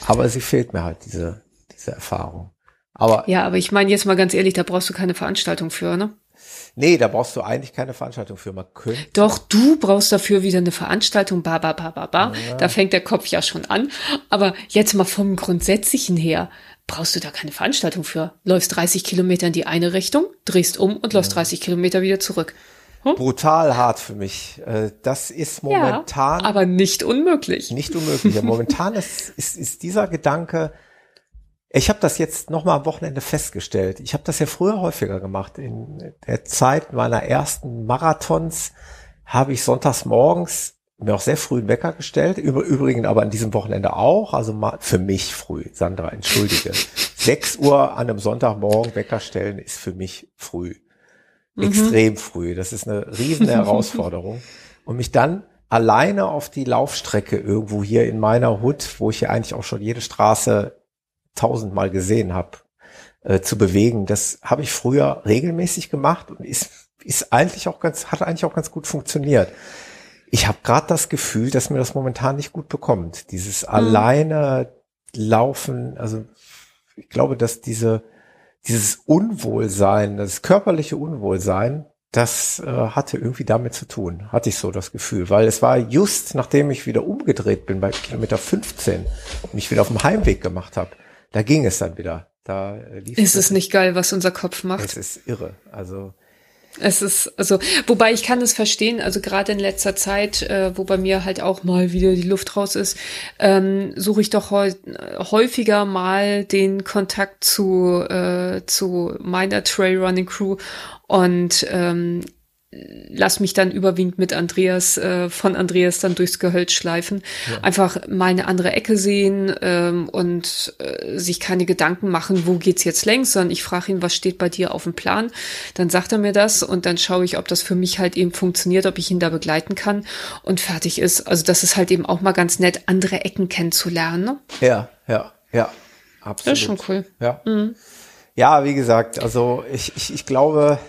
aber sie fehlt mir halt diese, diese Erfahrung. Aber ja, aber ich meine jetzt mal ganz ehrlich, da brauchst du keine Veranstaltung für, ne? Nee, da brauchst du eigentlich keine Veranstaltung für. Man könnte. Doch, du brauchst dafür wieder eine Veranstaltung, ba, ba, ba, ba, ba. Ja. Da fängt der Kopf ja schon an. Aber jetzt mal vom Grundsätzlichen her, brauchst du da keine Veranstaltung für. Läufst 30 Kilometer in die eine Richtung, drehst um und läufst 30 Kilometer wieder zurück. Hm? Brutal hart für mich. Äh, das ist momentan. Ja, aber nicht unmöglich. Nicht unmöglich. momentan ist, ist, ist dieser Gedanke, ich habe das jetzt nochmal am Wochenende festgestellt. Ich habe das ja früher häufiger gemacht. In der Zeit meiner ersten Marathons habe ich sonntags morgens mir auch sehr früh einen Wecker gestellt. Übrigens aber an diesem Wochenende auch. Also mal für mich früh, Sandra, entschuldige. 6 Uhr an einem Sonntagmorgen Wecker stellen ist für mich früh. Mhm. Extrem früh. Das ist eine riesen Herausforderung. Und mich dann alleine auf die Laufstrecke irgendwo hier in meiner Hut, wo ich ja eigentlich auch schon jede Straße tausendmal gesehen habe, äh, zu bewegen. Das habe ich früher regelmäßig gemacht und ist, ist eigentlich auch ganz, hat eigentlich auch ganz gut funktioniert. Ich habe gerade das Gefühl, dass mir das momentan nicht gut bekommt. Dieses mhm. alleine Laufen, also ich glaube, dass diese, dieses Unwohlsein, das körperliche Unwohlsein, das äh, hatte irgendwie damit zu tun, hatte ich so das Gefühl, weil es war just nachdem ich wieder umgedreht bin bei Kilometer 15 und mich wieder auf dem Heimweg gemacht habe, da ging es dann wieder. Da äh, lief ist es nicht geil, was unser Kopf macht? Es ist irre. Also es ist, also, wobei ich kann es verstehen, also gerade in letzter Zeit, äh, wo bei mir halt auch mal wieder die Luft raus ist, ähm, suche ich doch häufiger mal den Kontakt zu, äh, zu meiner Trailrunning Crew und ähm, lass mich dann überwiegend mit Andreas, äh, von Andreas dann durchs Gehölz schleifen. Ja. Einfach mal eine andere Ecke sehen ähm, und äh, sich keine Gedanken machen, wo geht's jetzt längs, sondern ich frage ihn, was steht bei dir auf dem Plan? Dann sagt er mir das und dann schaue ich, ob das für mich halt eben funktioniert, ob ich ihn da begleiten kann und fertig ist. Also das ist halt eben auch mal ganz nett, andere Ecken kennenzulernen. Ne? Ja, ja, ja, absolut. Das ist schon cool. Ja. Mhm. Ja, wie gesagt, also ich, ich, ich glaube,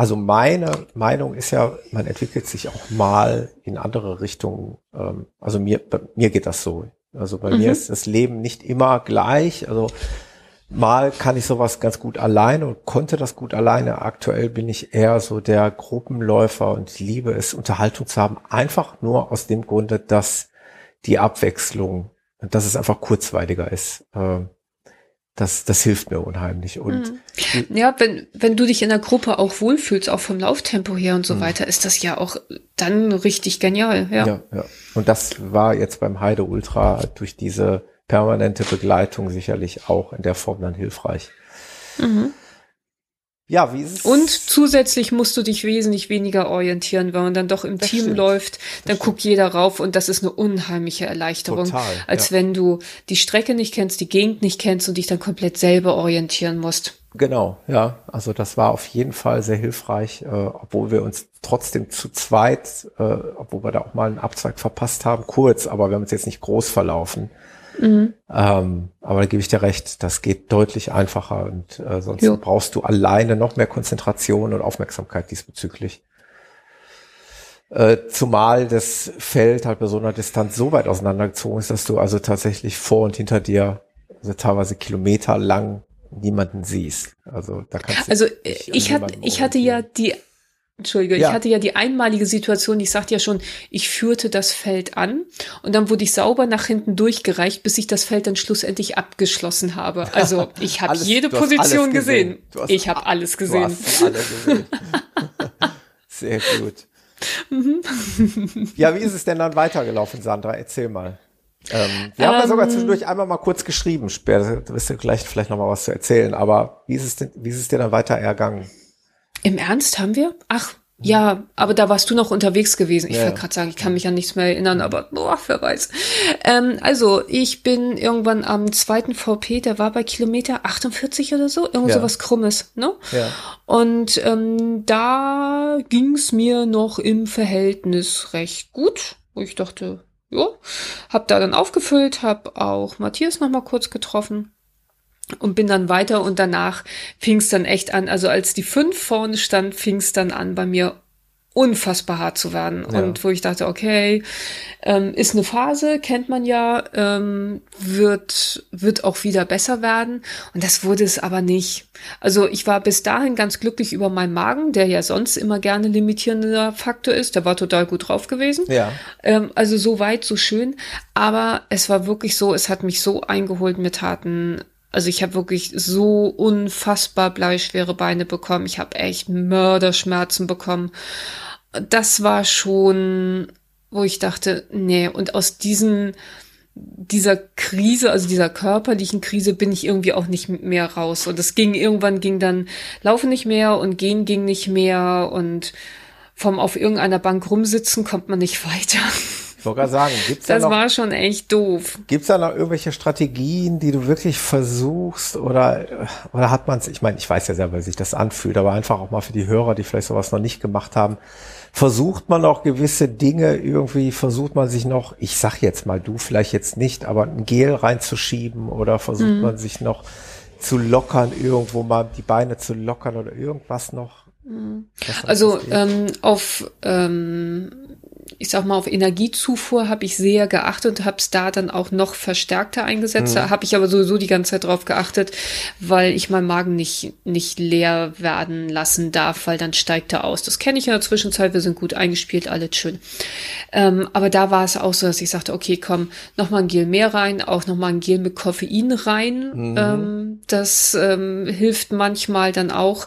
also meine Meinung ist ja, man entwickelt sich auch mal in andere Richtungen. Ähm, also mir, bei mir geht das so. Also bei mhm. mir ist das Leben nicht immer gleich. Also mal kann ich sowas ganz gut alleine und konnte das gut alleine. Aktuell bin ich eher so der Gruppenläufer und liebe es, Unterhaltung zu haben. Einfach nur aus dem Grunde, dass die Abwechslung, dass es einfach kurzweiliger ist. Ähm, das, das hilft mir unheimlich. Und mhm. ja, wenn, wenn du dich in der Gruppe auch wohlfühlst, auch vom Lauftempo her und so mhm. weiter, ist das ja auch dann richtig genial. Ja. ja, ja. Und das war jetzt beim Heide Ultra durch diese permanente Begleitung sicherlich auch in der Form dann hilfreich. Mhm. Ja, wie ist es? Und zusätzlich musst du dich wesentlich weniger orientieren, wenn man dann doch im das Team stimmt. läuft, dann guckt jeder rauf und das ist eine unheimliche Erleichterung, Total, als ja. wenn du die Strecke nicht kennst, die Gegend nicht kennst und dich dann komplett selber orientieren musst. Genau, ja. Also das war auf jeden Fall sehr hilfreich, äh, obwohl wir uns trotzdem zu zweit, äh, obwohl wir da auch mal einen Abzweig verpasst haben, kurz, aber wir haben uns jetzt nicht groß verlaufen. Mhm. Ähm, aber da gebe ich dir recht, das geht deutlich einfacher und äh, sonst jo. brauchst du alleine noch mehr Konzentration und Aufmerksamkeit diesbezüglich. Äh, zumal das Feld halt bei so einer Distanz so weit auseinandergezogen ist, dass du also tatsächlich vor und hinter dir also teilweise Kilometer lang niemanden siehst. Also da kannst du. Also ich hatte, ich hatte ja die Entschuldige, ja. ich hatte ja die einmalige Situation, ich sagte ja schon, ich führte das Feld an und dann wurde ich sauber nach hinten durchgereicht, bis ich das Feld dann schlussendlich abgeschlossen habe. Also ich habe jede Position gesehen. gesehen. Ich habe alles gesehen. Alle gesehen. Sehr gut. Mhm. ja, wie ist es denn dann weitergelaufen, Sandra? Erzähl mal. Ähm, wir ähm, haben ja sogar ähm. zwischendurch einmal mal kurz geschrieben. Später wirst du gleich vielleicht noch mal was zu erzählen. Aber wie ist es denn, wie ist es dir dann weiter ergangen? Im Ernst haben wir? Ach, ja, aber da warst du noch unterwegs gewesen. Ich ja. wollte gerade sagen, ich kann mich an nichts mehr erinnern, aber boah, wer weiß. Ähm, also, ich bin irgendwann am zweiten VP, der war bei Kilometer 48 oder so, irgend ja. so was Krummes, ne? Ja. Und ähm, da ging's mir noch im Verhältnis recht gut, wo ich dachte, ja, hab da dann aufgefüllt, hab auch Matthias noch mal kurz getroffen und bin dann weiter und danach fing es dann echt an. Also als die fünf vorne stand, fing es dann an bei mir unfassbar hart zu werden. Ja. Und wo ich dachte, okay, ähm, ist eine Phase, kennt man ja, ähm, wird, wird auch wieder besser werden. Und das wurde es aber nicht. Also ich war bis dahin ganz glücklich über meinen Magen, der ja sonst immer gerne limitierender Faktor ist. Der war total gut drauf gewesen. Ja. Ähm, also so weit, so schön. Aber es war wirklich so, es hat mich so eingeholt mit harten also ich habe wirklich so unfassbar bleischwere Beine bekommen. Ich habe echt Mörderschmerzen bekommen. Das war schon, wo ich dachte, nee, und aus diesen dieser Krise, also dieser körperlichen Krise, bin ich irgendwie auch nicht mehr raus. Und es ging irgendwann ging dann Laufen nicht mehr und Gehen ging nicht mehr und vom auf irgendeiner Bank rumsitzen kommt man nicht weiter. Ich wollte gerade sagen, gibt's das da noch, war schon echt doof. Gibt's da noch irgendwelche Strategien, die du wirklich versuchst oder oder hat man es? Ich meine, ich weiß ja selber, wie sich das anfühlt, aber einfach auch mal für die Hörer, die vielleicht sowas noch nicht gemacht haben, versucht man auch gewisse Dinge irgendwie, versucht man sich noch, ich sag jetzt mal, du vielleicht jetzt nicht, aber ein Gel reinzuschieben oder versucht mhm. man sich noch zu lockern, irgendwo mal die Beine zu lockern oder irgendwas noch? Also ähm, auf ähm, ich sag mal, auf Energiezufuhr habe ich sehr geachtet und habe es da dann auch noch verstärkter eingesetzt. Mhm. Da habe ich aber sowieso die ganze Zeit drauf geachtet, weil ich meinen Magen nicht, nicht leer werden lassen darf, weil dann steigt er aus. Das kenne ich in der Zwischenzeit, wir sind gut eingespielt, alles schön. Ähm, aber da war es auch so, dass ich sagte, okay, komm, noch mal ein Gel mehr rein, auch noch mal ein Gel mit Koffein rein. Mhm. Ähm, das ähm, hilft manchmal dann auch,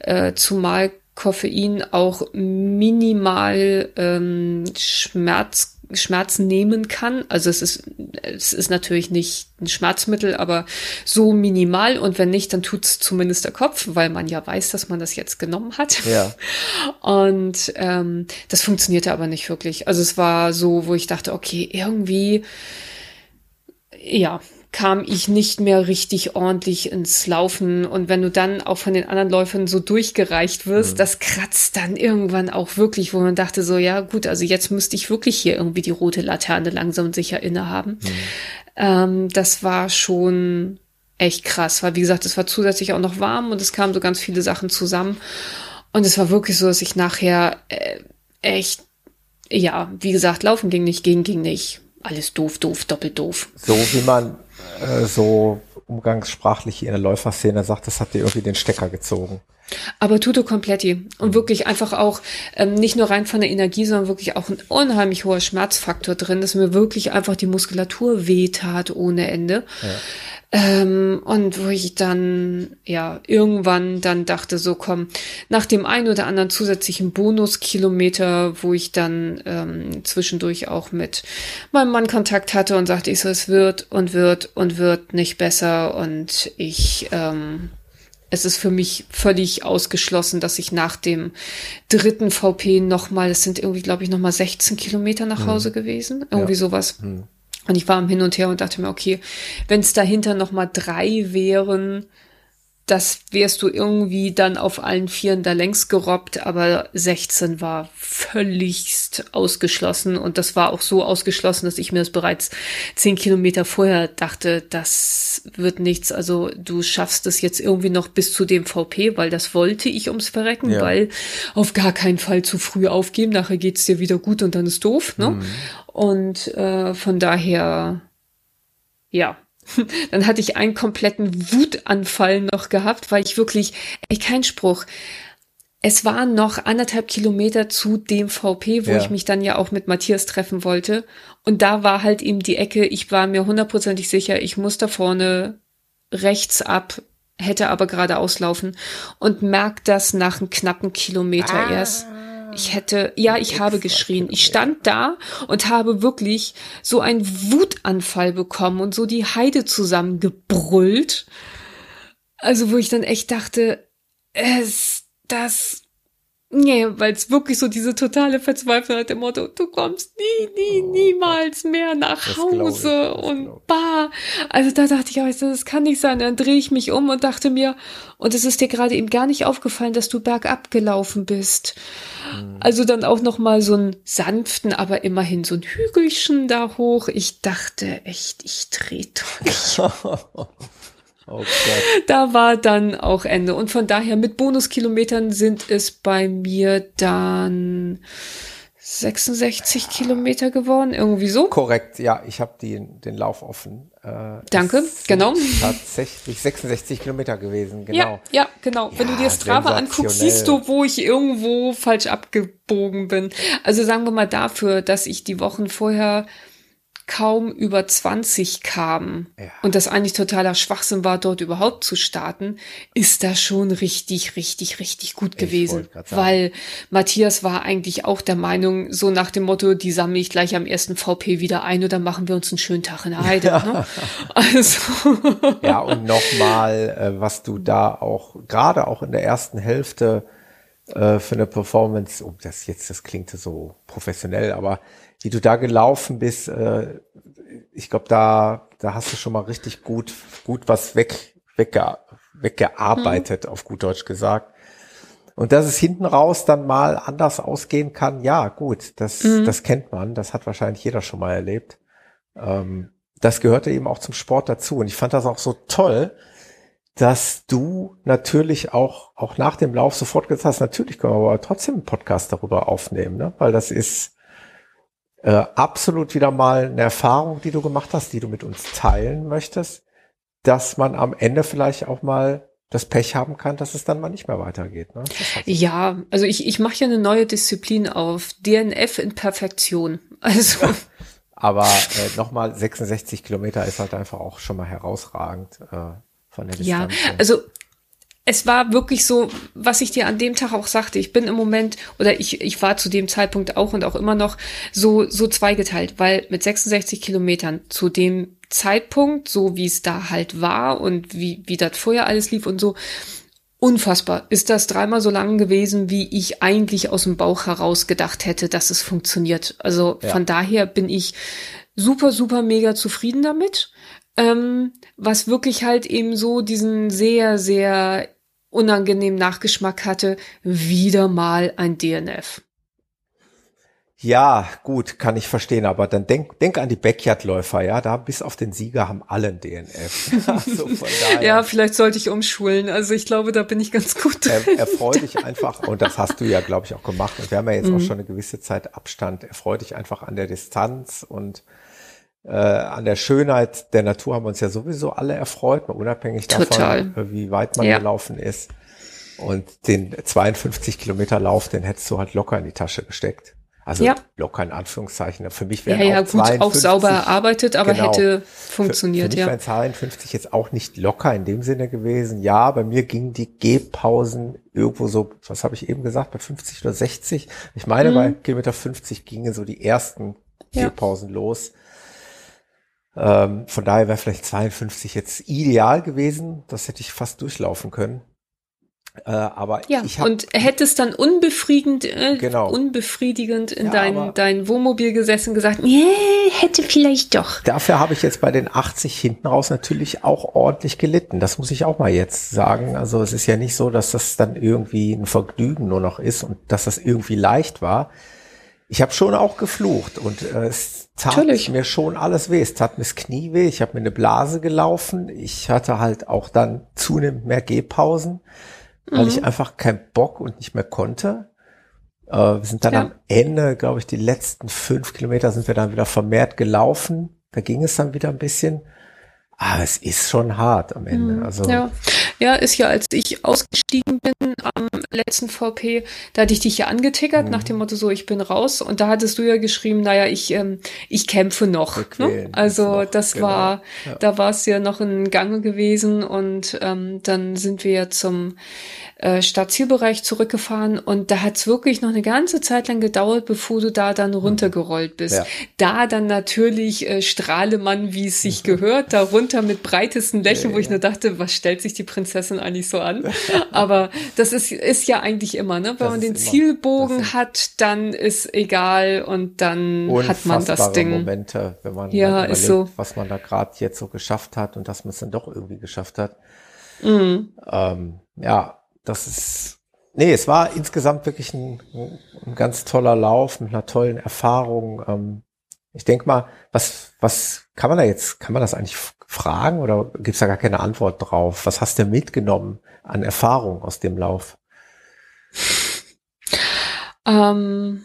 äh, zumal Koffein auch minimal ähm, Schmerz, Schmerz nehmen kann. Also es ist, es ist natürlich nicht ein Schmerzmittel, aber so minimal. Und wenn nicht, dann tut's zumindest der Kopf, weil man ja weiß, dass man das jetzt genommen hat. Ja. Und ähm, das funktionierte aber nicht wirklich. Also es war so, wo ich dachte, okay, irgendwie, ja, kam ich nicht mehr richtig ordentlich ins Laufen. Und wenn du dann auch von den anderen Läufern so durchgereicht wirst, mhm. das kratzt dann irgendwann auch wirklich, wo man dachte so, ja gut, also jetzt müsste ich wirklich hier irgendwie die rote Laterne langsam und sicher innehaben. Mhm. Ähm, das war schon echt krass, weil wie gesagt, es war zusätzlich auch noch warm und es kamen so ganz viele Sachen zusammen. Und es war wirklich so, dass ich nachher äh, echt, ja, wie gesagt, laufen ging nicht, ging, ging nicht. Alles doof, doof, doppelt doof. So wie man äh, so umgangssprachlich in der Läuferszene sagt, das hat dir irgendwie den Stecker gezogen. Aber tutto completi. Und mhm. wirklich einfach auch ähm, nicht nur rein von der Energie, sondern wirklich auch ein unheimlich hoher Schmerzfaktor drin, dass mir wirklich einfach die Muskulatur wehtat ohne Ende. Ja. Ähm, und wo ich dann, ja, irgendwann dann dachte, so komm, nach dem einen oder anderen zusätzlichen Bonuskilometer, wo ich dann ähm, zwischendurch auch mit meinem Mann Kontakt hatte und sagte ich so, es wird und wird und wird nicht besser und ich, ähm, es ist für mich völlig ausgeschlossen, dass ich nach dem dritten VP nochmal, es sind irgendwie, glaube ich, nochmal 16 Kilometer nach hm. Hause hm. gewesen. Irgendwie ja. sowas. Hm. Und ich war am Hin und Her und dachte mir, okay, wenn es dahinter noch mal drei wären, das wärst du irgendwie dann auf allen Vieren da längs gerobbt, aber 16 war völligst ausgeschlossen und das war auch so ausgeschlossen, dass ich mir das bereits zehn Kilometer vorher dachte, das wird nichts. Also du schaffst es jetzt irgendwie noch bis zu dem VP, weil das wollte ich ums Verrecken, ja. weil auf gar keinen Fall zu früh aufgeben, nachher geht's dir wieder gut und dann ist doof. Ne? Mhm. Und äh, von daher, ja, dann hatte ich einen kompletten Wutanfall noch gehabt, weil ich wirklich, ey, kein Spruch. Es waren noch anderthalb Kilometer zu dem VP, wo ja. ich mich dann ja auch mit Matthias treffen wollte. Und da war halt eben die Ecke, ich war mir hundertprozentig sicher, ich muss da vorne rechts ab, hätte aber gerade auslaufen und merkt das nach einem knappen Kilometer ah. erst. Ich hätte, ja, ich habe geschrien. Ich stand da und habe wirklich so einen Wutanfall bekommen und so die Heide zusammengebrüllt. Also, wo ich dann echt dachte, es, das Nee, weil es wirklich so diese totale Verzweiflung hat, dem Motto, du kommst nie, nie, oh, niemals mehr nach Hause und bah. Also da dachte ich, du, das kann nicht sein. Dann drehe ich mich um und dachte mir, und es ist dir gerade eben gar nicht aufgefallen, dass du bergab gelaufen bist. Hm. Also dann auch noch mal so einen sanften, aber immerhin so ein Hügelchen da hoch. Ich dachte echt, ich drehe durch. Oh da war dann auch Ende. Und von daher mit Bonuskilometern sind es bei mir dann 66 Kilometer geworden, irgendwie so. Korrekt, ja, ich habe den Lauf offen. Äh, Danke, genau. Tatsächlich 66 Kilometer gewesen, genau. Ja, ja genau. Ja, Wenn du dir Strava anguckst, siehst du, wo ich irgendwo falsch abgebogen bin. Also sagen wir mal dafür, dass ich die Wochen vorher kaum über 20 kamen ja. und das eigentlich totaler Schwachsinn war, dort überhaupt zu starten, ist das schon richtig, richtig, richtig gut gewesen. Weil Matthias war eigentlich auch der Meinung, so nach dem Motto, die sammle ich gleich am ersten VP wieder ein oder machen wir uns einen schönen Tag in der Heide. Ja. Ne? Also. ja, und nochmal, äh, was du da auch, gerade auch in der ersten Hälfte äh, für eine Performance, oh, das jetzt, das klingt so professionell, aber wie du da gelaufen bist, äh, ich glaube, da, da hast du schon mal richtig gut, gut was weg, wegge, weggearbeitet, mhm. auf gut Deutsch gesagt. Und dass es hinten raus dann mal anders ausgehen kann, ja, gut, das, mhm. das kennt man, das hat wahrscheinlich jeder schon mal erlebt. Ähm, das gehörte eben auch zum Sport dazu. Und ich fand das auch so toll, dass du natürlich auch, auch nach dem Lauf sofort gesagt hast, natürlich können wir aber trotzdem einen Podcast darüber aufnehmen, ne? weil das ist äh, absolut wieder mal eine Erfahrung, die du gemacht hast, die du mit uns teilen möchtest, dass man am Ende vielleicht auch mal das Pech haben kann, dass es dann mal nicht mehr weitergeht. Ne? Ja, also ich, ich mache ja eine neue Disziplin auf, DNF in Perfektion. Also. Aber äh, nochmal 66 Kilometer ist halt einfach auch schon mal herausragend äh, von der Distanz. Ja, also es war wirklich so, was ich dir an dem Tag auch sagte. Ich bin im Moment, oder ich, ich war zu dem Zeitpunkt auch und auch immer noch so, so zweigeteilt, weil mit 66 Kilometern zu dem Zeitpunkt, so wie es da halt war und wie, wie das vorher alles lief und so, unfassbar. Ist das dreimal so lang gewesen, wie ich eigentlich aus dem Bauch heraus gedacht hätte, dass es funktioniert. Also ja. von daher bin ich super, super mega zufrieden damit. Ähm, was wirklich halt eben so diesen sehr, sehr unangenehmen Nachgeschmack hatte, wieder mal ein DNF. Ja, gut, kann ich verstehen, aber dann denk, denk an die Backyard-Läufer, ja, da bis auf den Sieger haben alle ein DNF. also ja, vielleicht sollte ich umschulen. Also ich glaube, da bin ich ganz gut drin. Er, erfreu dich einfach, und das hast du ja, glaube ich, auch gemacht. Und wir haben ja jetzt mhm. auch schon eine gewisse Zeit Abstand. Erfreu dich einfach an der Distanz und äh, an der Schönheit der Natur haben wir uns ja sowieso alle erfreut, unabhängig Total. davon, wie weit man ja. gelaufen ist. Und den 52 Kilometer Lauf, den hättest du halt locker in die Tasche gesteckt. Also ja. locker in Anführungszeichen. Für mich wäre ja, ja, auch gut, 52, auch sauber erarbeitet, aber genau, hätte funktioniert. Für, für mich ja. wären 52 jetzt auch nicht locker in dem Sinne gewesen. Ja, bei mir gingen die Gehpausen irgendwo so, was habe ich eben gesagt, bei 50 oder 60. Ich meine, mhm. bei Kilometer 50 gingen so die ersten ja. Gehpausen los. Ähm, von daher wäre vielleicht 52 jetzt ideal gewesen. Das hätte ich fast durchlaufen können. Äh, aber ja, ich hab, und hättest dann unbefriedigend, äh, genau. unbefriedigend in ja, dein, dein Wohnmobil gesessen gesagt, nee, hätte vielleicht doch. Dafür habe ich jetzt bei den 80 hinten raus natürlich auch ordentlich gelitten. Das muss ich auch mal jetzt sagen. Also es ist ja nicht so, dass das dann irgendwie ein Vergnügen nur noch ist und dass das irgendwie leicht war. Ich habe schon auch geflucht und äh, es tat Natürlich. mir schon alles weh. Es tat mir das Knie weh. Ich habe mir eine Blase gelaufen. Ich hatte halt auch dann zunehmend mehr Gehpausen weil mhm. ich einfach keinen Bock und nicht mehr konnte. Äh, wir sind dann ja. am Ende, glaube ich, die letzten fünf Kilometer sind wir dann wieder vermehrt gelaufen. Da ging es dann wieder ein bisschen. Aber es ist schon hart am Ende. Mhm. Also ja. ja, ist ja, als ich ausgestiegen bin am letzten VP, da hatte ich dich ja angetickert mhm. nach dem Motto so, ich bin raus. Und da hattest du ja geschrieben, naja, ich, ähm, ich kämpfe noch. Ne? Also noch, das genau. war, ja. da war es ja noch in Gange gewesen und ähm, dann sind wir ja zum äh, Stadtzielbereich zurückgefahren und da hat es wirklich noch eine ganze Zeit lang gedauert, bevor du da dann runtergerollt bist. Ja. Da dann natürlich äh, Strahlemann, wie es sich mhm. gehört, da runter mit breitesten Lächeln, wo ich nur dachte, was stellt sich die Prinzessin eigentlich so an? Aber das ist, ist ja eigentlich immer, ne? Wenn das man den Zielbogen hat, dann ist egal und dann hat man das Ding. Momente, wenn man ja, überlegt, ist so. was man da gerade jetzt so geschafft hat und dass man es dann doch irgendwie geschafft hat. Mhm. Ähm, ja, das ist, nee, es war insgesamt wirklich ein, ein ganz toller Lauf mit einer tollen Erfahrung. Ähm, ich denke mal, was, was kann man da jetzt, kann man das eigentlich fragen oder gibt's da gar keine Antwort drauf? Was hast du mitgenommen an Erfahrung aus dem Lauf? Ähm,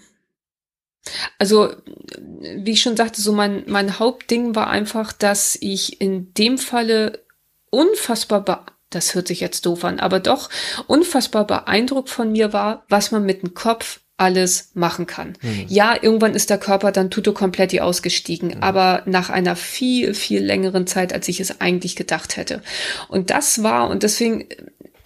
also, wie ich schon sagte, so mein, mein Hauptding war einfach, dass ich in dem Falle unfassbar das hört sich jetzt doof an, aber doch unfassbar beeindruckt von mir war, was man mit dem Kopf alles machen kann. Mhm. Ja, irgendwann ist der Körper dann tuto komplett ausgestiegen, mhm. aber nach einer viel, viel längeren Zeit, als ich es eigentlich gedacht hätte. Und das war, und deswegen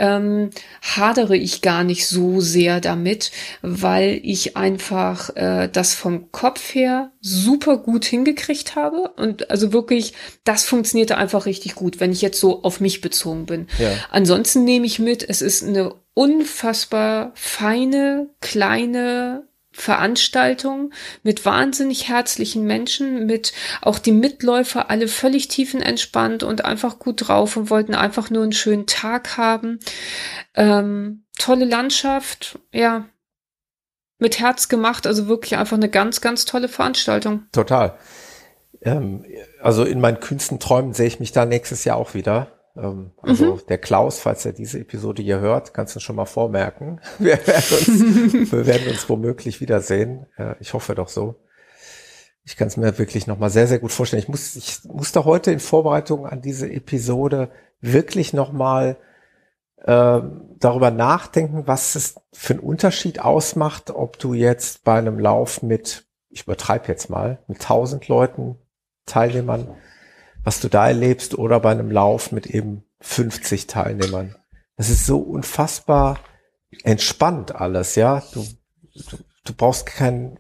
ähm, hadere ich gar nicht so sehr damit, weil ich einfach äh, das vom Kopf her super gut hingekriegt habe und also wirklich, das funktionierte einfach richtig gut, wenn ich jetzt so auf mich bezogen bin. Ja. Ansonsten nehme ich mit, es ist eine unfassbar feine, kleine Veranstaltung mit wahnsinnig herzlichen Menschen, mit auch die Mitläufer alle völlig tiefenentspannt und einfach gut drauf und wollten einfach nur einen schönen Tag haben. Ähm, tolle Landschaft, ja, mit Herz gemacht, also wirklich einfach eine ganz, ganz tolle Veranstaltung. Total. Ähm, also in meinen kühnsten Träumen sehe ich mich da nächstes Jahr auch wieder. Äh, Ähm, also mhm. der Klaus, falls er diese Episode hier hört, kannst du schon mal vormerken. Wir werden uns, wir werden uns womöglich wiedersehen. Ich hoffe doch so. Ich kann es mir wirklich nochmal sehr, sehr gut vorstellen. Ich muss, ich musste heute in Vorbereitung an diese Episode wirklich nochmal äh, darüber nachdenken, was es für einen Unterschied ausmacht, ob du jetzt bei einem Lauf mit, ich übertreibe jetzt mal, mit tausend Leuten, Teilnehmern, was du da erlebst, oder bei einem Lauf mit eben 50 Teilnehmern. Das ist so unfassbar entspannt alles, ja. Du, du, du brauchst keinen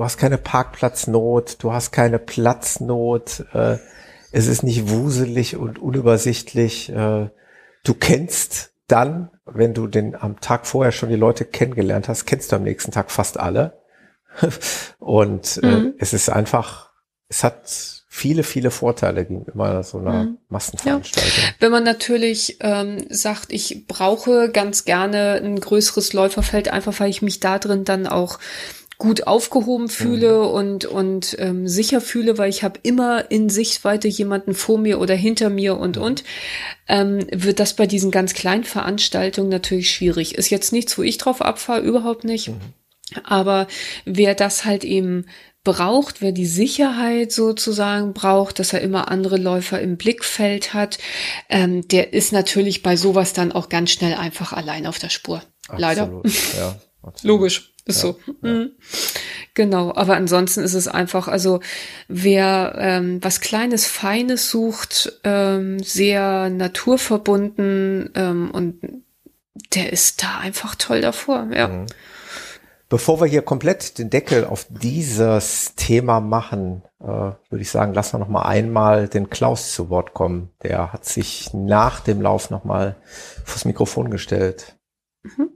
du hast keine Parkplatznot, du hast keine Platznot, äh, es ist nicht wuselig und unübersichtlich. Äh, du kennst dann, wenn du den am Tag vorher schon die Leute kennengelernt hast, kennst du am nächsten Tag fast alle. und äh, mhm. es ist einfach, es hat viele, viele Vorteile gegenüber so einer mhm. Massenveranstaltung. Ja. Wenn man natürlich ähm, sagt, ich brauche ganz gerne ein größeres Läuferfeld, einfach weil ich mich da drin dann auch gut aufgehoben fühle mhm. und und ähm, sicher fühle, weil ich habe immer in Sichtweite jemanden vor mir oder hinter mir und mhm. und ähm, wird das bei diesen ganz kleinen Veranstaltungen natürlich schwierig. Ist jetzt nichts, wo ich drauf abfahre, überhaupt nicht. Mhm. Aber wer das halt eben braucht, wer die Sicherheit sozusagen braucht, dass er immer andere Läufer im Blickfeld hat, ähm, der ist natürlich bei sowas dann auch ganz schnell einfach allein auf der Spur. Absolut, Leider. Ja, Logisch. Ist ja, so. Ja. Mhm. Genau, aber ansonsten ist es einfach, also wer ähm, was Kleines, Feines sucht, ähm, sehr naturverbunden ähm, und der ist da einfach toll davor, ja. Mhm. Bevor wir hier komplett den Deckel auf dieses Thema machen, äh, würde ich sagen, lassen wir noch mal einmal den Klaus zu Wort kommen. Der hat sich nach dem Lauf noch mal vors Mikrofon gestellt. Mhm.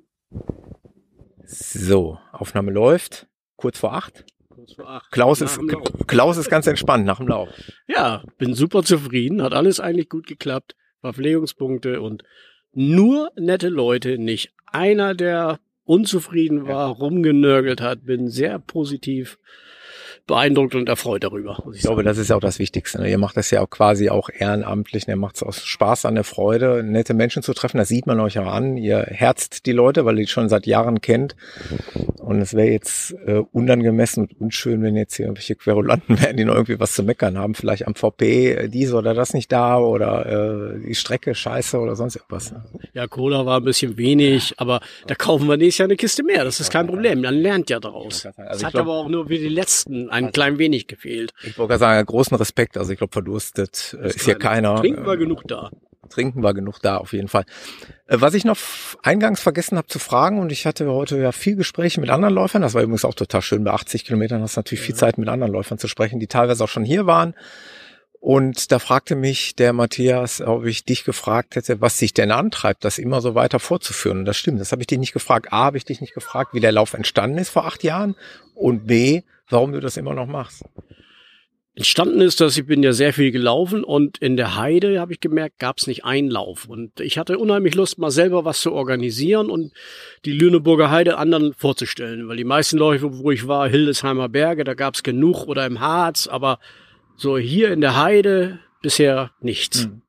So, Aufnahme läuft. Kurz vor acht. Kurz vor acht. Klaus ist, Klaus ist ganz entspannt nach dem Lauf. Ja, bin super zufrieden. Hat alles eigentlich gut geklappt. Verpflegungspunkte und nur nette Leute. Nicht einer, der unzufrieden war, rumgenörgelt hat. Bin sehr positiv beeindruckt und erfreut darüber. ich, ich glaube, das ist ja auch das Wichtigste. Ne? Ihr macht das ja auch quasi auch ehrenamtlich. Ihr macht es aus Spaß an der Freude, nette Menschen zu treffen. Das sieht man euch auch an. Ihr herzt die Leute, weil ihr die schon seit Jahren kennt. Und es wäre jetzt äh, unangemessen und unschön, wenn jetzt hier irgendwelche Querulanten wären, die noch irgendwie was zu meckern haben. Vielleicht am VP äh, dies oder das nicht da oder äh, die Strecke scheiße oder sonst irgendwas. Ne? Ja, Cola war ein bisschen wenig, aber da kaufen wir nächstes Jahr eine Kiste mehr. Das ist kein Problem. Man lernt ja daraus. Also das hat glaub, aber auch nur für die letzten ein also, klein wenig gefehlt. Ich wollte sagen, großen Respekt. Also ich glaube, verdurstet äh, ist hier keiner. Trinken war äh, genug da. Trinken war genug da, auf jeden Fall. Äh, was ich noch eingangs vergessen habe zu fragen, und ich hatte heute ja viel Gespräche mit anderen Läufern, das war übrigens auch total schön, bei 80 Kilometern hast du natürlich ja. viel Zeit mit anderen Läufern zu sprechen, die teilweise auch schon hier waren. Und da fragte mich der Matthias, ob ich dich gefragt hätte, was dich denn antreibt, das immer so weiter fortzuführen. Und das stimmt, das habe ich dich nicht gefragt. A, habe ich dich nicht gefragt, wie der Lauf entstanden ist vor acht Jahren. Und B, warum du das immer noch machst. Entstanden ist, dass ich bin ja sehr viel gelaufen und in der Heide habe ich gemerkt, gab es nicht einen Lauf. Und ich hatte unheimlich Lust, mal selber was zu organisieren und die Lüneburger Heide anderen vorzustellen. Weil die meisten Läufe, wo ich war, Hildesheimer Berge, da gab es genug oder im Harz, aber so hier in der Heide bisher nichts. Mhm.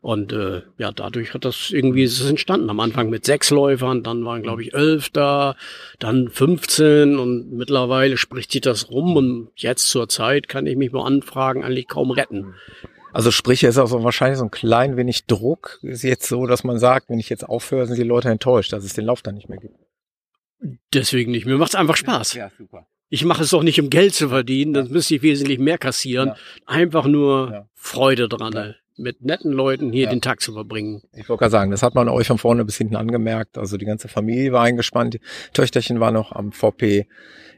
Und äh, ja, dadurch hat das irgendwie ist es entstanden. Am Anfang mit sechs Läufern, dann waren glaube ich elf da, dann 15 und mittlerweile spricht sich das rum und jetzt zur Zeit kann ich mich nur anfragen eigentlich kaum retten. Also sprich, es ist auch so wahrscheinlich so ein klein wenig Druck. Ist jetzt so, dass man sagt, wenn ich jetzt aufhöre, sind die Leute enttäuscht, dass es den Lauf dann nicht mehr gibt. Deswegen nicht. Mir macht's einfach Spaß. Ja, super. Ich mache es doch nicht, um Geld zu verdienen, dann müsste ich wesentlich mehr kassieren. Ja. Einfach nur ja. Freude dran. Ja mit netten Leuten hier den Tag zu verbringen. Ich wollte gerade sagen, das hat man euch von vorne bis hinten angemerkt. Also die ganze Familie war eingespannt. Die Töchterchen war noch am VP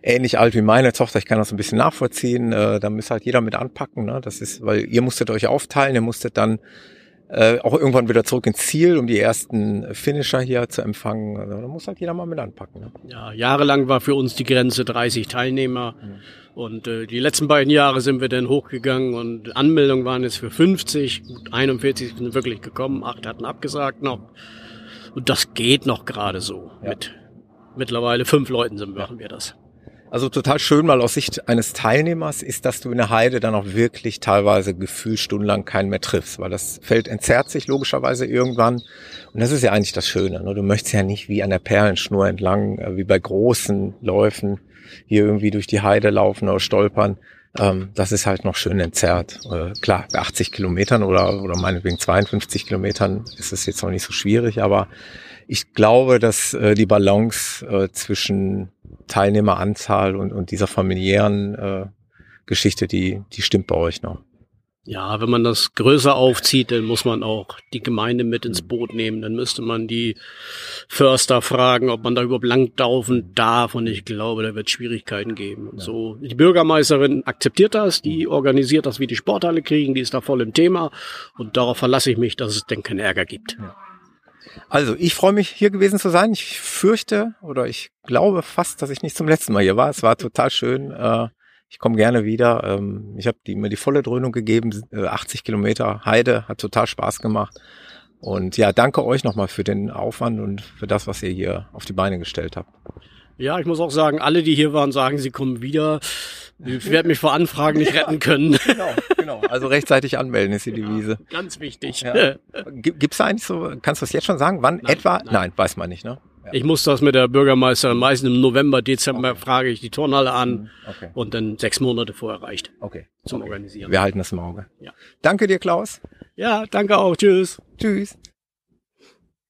ähnlich alt wie meine Tochter. Ich kann das ein bisschen nachvollziehen. Äh, da muss halt jeder mit anpacken. Ne? Das ist, weil ihr musstet euch aufteilen, ihr musstet dann äh, auch irgendwann wieder zurück ins Ziel, um die ersten Finisher hier zu empfangen. Also, da muss halt jeder mal mit anpacken. Ne? Ja, jahrelang war für uns die Grenze 30 Teilnehmer. Mhm. Und äh, die letzten beiden Jahre sind wir dann hochgegangen und Anmeldungen waren jetzt für 50, gut 41 sind wirklich gekommen, acht hatten abgesagt noch. Und das geht noch gerade so. Ja. Mit mittlerweile fünf Leuten sind, machen wir das. Also total schön mal aus Sicht eines Teilnehmers ist, dass du in der Heide dann auch wirklich teilweise gefühlt stundenlang keinen mehr triffst, weil das Feld entzerrt sich logischerweise irgendwann. Und das ist ja eigentlich das Schöne. Ne? Du möchtest ja nicht wie an der Perlenschnur entlang, äh, wie bei großen Läufen hier irgendwie durch die Heide laufen oder stolpern. Ähm, das ist halt noch schön entzerrt. Klar, bei 80 Kilometern oder, oder meinetwegen 52 Kilometern ist es jetzt noch nicht so schwierig, aber ich glaube, dass äh, die Balance äh, zwischen Teilnehmeranzahl und, und dieser familiären äh, Geschichte, die, die stimmt bei euch noch. Ja, wenn man das größer aufzieht, dann muss man auch die Gemeinde mit ins Boot nehmen. Dann müsste man die Förster fragen, ob man da überhaupt langlaufen darf. Und ich glaube, da wird Schwierigkeiten geben. Und so, die Bürgermeisterin akzeptiert das, die organisiert das, wie die Sporthalle kriegen, die ist da voll im Thema. Und darauf verlasse ich mich, dass es denn keinen Ärger gibt. Ja. Also, ich freue mich, hier gewesen zu sein. Ich fürchte oder ich glaube fast, dass ich nicht zum letzten Mal hier war. Es war total schön. Äh, ich komme gerne wieder. Ähm, ich habe mir die volle Dröhnung gegeben. 80 äh, Kilometer Heide, hat total Spaß gemacht. Und ja, danke euch nochmal für den Aufwand und für das, was ihr hier auf die Beine gestellt habt. Ja, ich muss auch sagen, alle, die hier waren, sagen, sie kommen wieder. Ich werde mich vor Anfragen nicht retten können. Genau, genau. Also rechtzeitig anmelden ist die Devise. Ja, ganz wichtig. Ja. Gibt's da eigentlich so, kannst du es jetzt schon sagen? Wann nein, etwa? Nein. nein. weiß man nicht, ne? Ja. Ich muss das mit der Bürgermeisterin meistens im November, Dezember okay. frage ich die Turnhalle an mhm, okay. und dann sechs Monate vorher reicht. Okay. Zum okay. Organisieren. Wir halten das im Auge. Ja. Danke dir, Klaus. Ja, danke auch. Tschüss. Tschüss.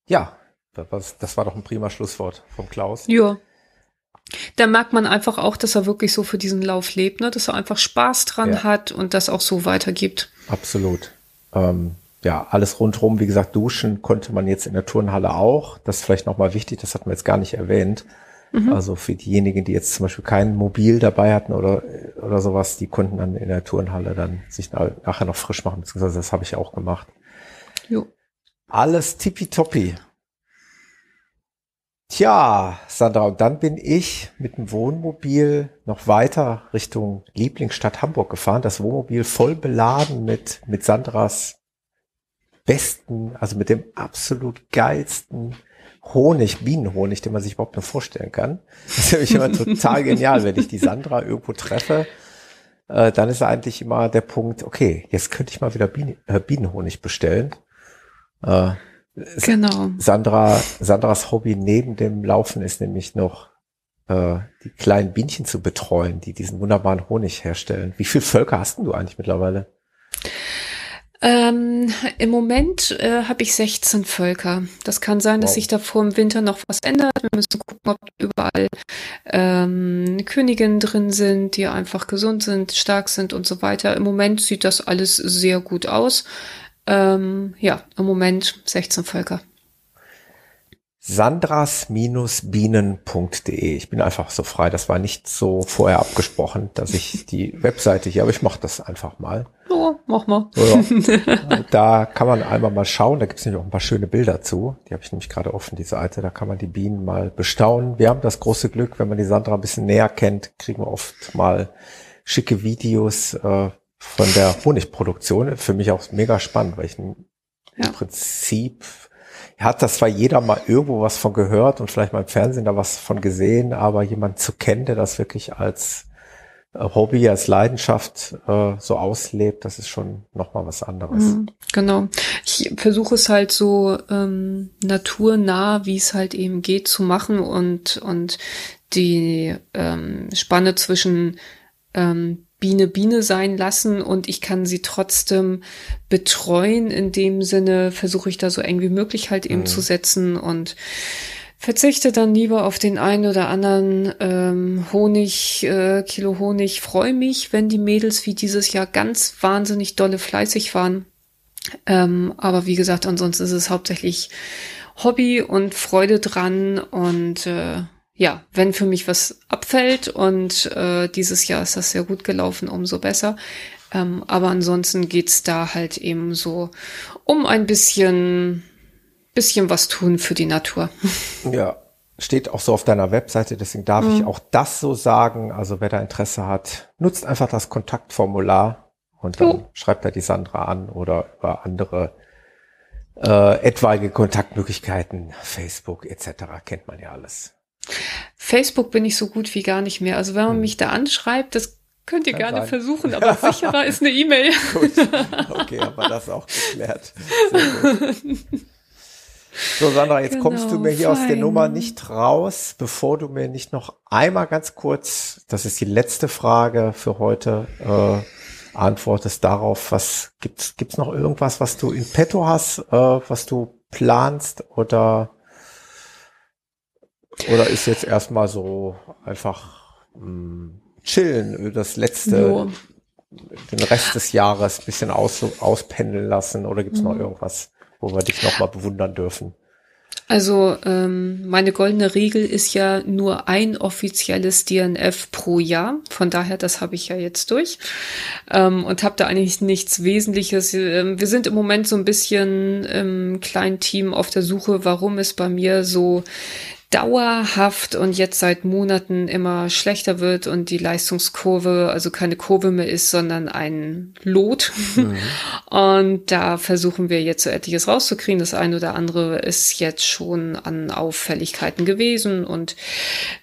Ja, das war doch ein prima Schlusswort vom Klaus. Ja. Da merkt man einfach auch, dass er wirklich so für diesen Lauf lebt, ne? dass er einfach Spaß dran ja. hat und das auch so weitergibt. Absolut. Ähm, ja, alles rundherum, wie gesagt, duschen konnte man jetzt in der Turnhalle auch. Das ist vielleicht nochmal wichtig, das hatten wir jetzt gar nicht erwähnt. Mhm. Also für diejenigen, die jetzt zum Beispiel kein Mobil dabei hatten oder, oder sowas, die konnten dann in der Turnhalle dann sich nachher noch frisch machen, beziehungsweise das habe ich auch gemacht. Jo. Alles tippitoppi. Tja, Sandra, und dann bin ich mit dem Wohnmobil noch weiter Richtung Lieblingsstadt Hamburg gefahren. Das Wohnmobil voll beladen mit, mit Sandras besten, also mit dem absolut geilsten Honig, Bienenhonig, den man sich überhaupt nur vorstellen kann. Das ist nämlich immer total genial, wenn ich die Sandra irgendwo treffe. Äh, dann ist eigentlich immer der Punkt, okay, jetzt könnte ich mal wieder Bienen, äh, Bienenhonig bestellen. Äh, Genau. Sandra, Sandras Hobby neben dem Laufen ist nämlich noch äh, die kleinen Bienchen zu betreuen, die diesen wunderbaren Honig herstellen. Wie viele Völker hast denn du eigentlich mittlerweile? Ähm, Im Moment äh, habe ich 16 Völker. Das kann sein, wow. dass sich da vor dem Winter noch was ändert. Wir müssen gucken, ob überall ähm, Königinnen drin sind, die einfach gesund sind, stark sind und so weiter. Im Moment sieht das alles sehr gut aus. Ähm, ja, im Moment 16 Völker. Sandras-bienen.de. Ich bin einfach so frei. Das war nicht so vorher abgesprochen, dass ich die Webseite hier, aber ich mache das einfach mal. Ja, mach mal. Ja. da kann man einmal mal schauen. Da gibt es nämlich auch ein paar schöne Bilder zu. Die habe ich nämlich gerade offen, die Seite. Da kann man die Bienen mal bestaunen. Wir haben das große Glück, wenn man die Sandra ein bisschen näher kennt, kriegen wir oft mal schicke Videos, äh, von der Honigproduktion. Für mich auch mega spannend, weil ich ein, ja. im Prinzip hat das zwar jeder mal irgendwo was von gehört und vielleicht mal im Fernsehen da was von gesehen, aber jemand zu kennen, der das wirklich als äh, Hobby, als Leidenschaft äh, so auslebt, das ist schon nochmal was anderes. Mhm, genau. Ich versuche es halt so ähm, naturnah, wie es halt eben geht, zu machen und, und die ähm, Spanne zwischen ähm, Biene Biene sein lassen und ich kann sie trotzdem betreuen. In dem Sinne versuche ich da so eng wie möglich halt eben mhm. zu setzen und verzichte dann lieber auf den einen oder anderen ähm, Honig, äh, Kilo Honig. Freue mich, wenn die Mädels wie dieses Jahr ganz wahnsinnig dolle fleißig waren. Ähm, aber wie gesagt, ansonsten ist es hauptsächlich Hobby und Freude dran und äh, ja, wenn für mich was abfällt und äh, dieses Jahr ist das sehr gut gelaufen, umso besser. Ähm, aber ansonsten geht's da halt eben so um ein bisschen, bisschen was tun für die Natur. Ja, steht auch so auf deiner Webseite, deswegen darf mhm. ich auch das so sagen. Also wer da Interesse hat, nutzt einfach das Kontaktformular und dann jo. schreibt da die Sandra an oder über andere äh, etwaige Kontaktmöglichkeiten, Facebook etc. kennt man ja alles. Facebook bin ich so gut wie gar nicht mehr. Also wenn man hm. mich da anschreibt, das könnt ihr Kann gerne sein. versuchen, aber sicherer ist eine E-Mail. Gut, okay, aber das auch geklärt. So, Sandra, jetzt genau, kommst du mir hier fein. aus der Nummer nicht raus, bevor du mir nicht noch einmal ganz kurz, das ist die letzte Frage für heute, äh, antwortest darauf, was gibt's, gibt's noch irgendwas, was du in petto hast, äh, was du planst oder oder ist jetzt erstmal so einfach mh, hm, chillen, das letzte, jo. den Rest des Jahres bisschen aus, auspendeln lassen oder gibt's mhm. noch irgendwas, wo wir dich nochmal bewundern dürfen? Also ähm, meine goldene Regel ist ja nur ein offizielles DNF pro Jahr. Von daher, das habe ich ja jetzt durch ähm, und habe da eigentlich nichts Wesentliches. Ähm, wir sind im Moment so ein bisschen im kleinen Team auf der Suche, warum es bei mir so dauerhaft und jetzt seit Monaten immer schlechter wird und die Leistungskurve also keine Kurve mehr ist, sondern ein Lot. Mhm. Und da versuchen wir jetzt so etliches rauszukriegen. Das eine oder andere ist jetzt schon an Auffälligkeiten gewesen und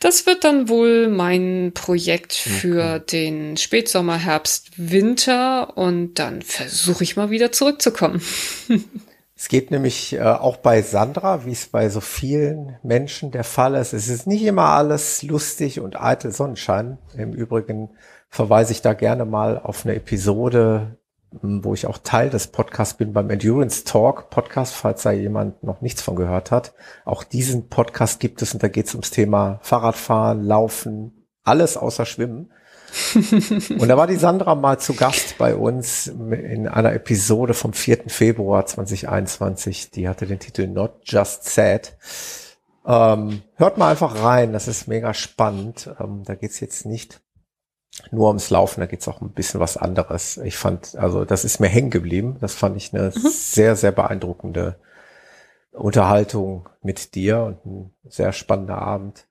das wird dann wohl mein Projekt für okay. den Spätsommer, Herbst, Winter und dann versuche ich mal wieder zurückzukommen. Es geht nämlich äh, auch bei Sandra, wie es bei so vielen Menschen der Fall ist. Es ist nicht immer alles lustig und eitel Sonnenschein. Im Übrigen verweise ich da gerne mal auf eine Episode, wo ich auch Teil des Podcasts bin beim Endurance Talk Podcast, falls da jemand noch nichts von gehört hat. Auch diesen Podcast gibt es und da geht es ums Thema Fahrradfahren, Laufen, alles außer Schwimmen. und da war die Sandra mal zu Gast bei uns in einer Episode vom 4. Februar 2021. Die hatte den Titel Not Just Sad. Ähm, hört mal einfach rein, das ist mega spannend. Ähm, da geht's jetzt nicht nur ums Laufen, da geht's auch ein bisschen was anderes. Ich fand, also das ist mir hängen geblieben. Das fand ich eine mhm. sehr, sehr beeindruckende Unterhaltung mit dir und ein sehr spannender Abend.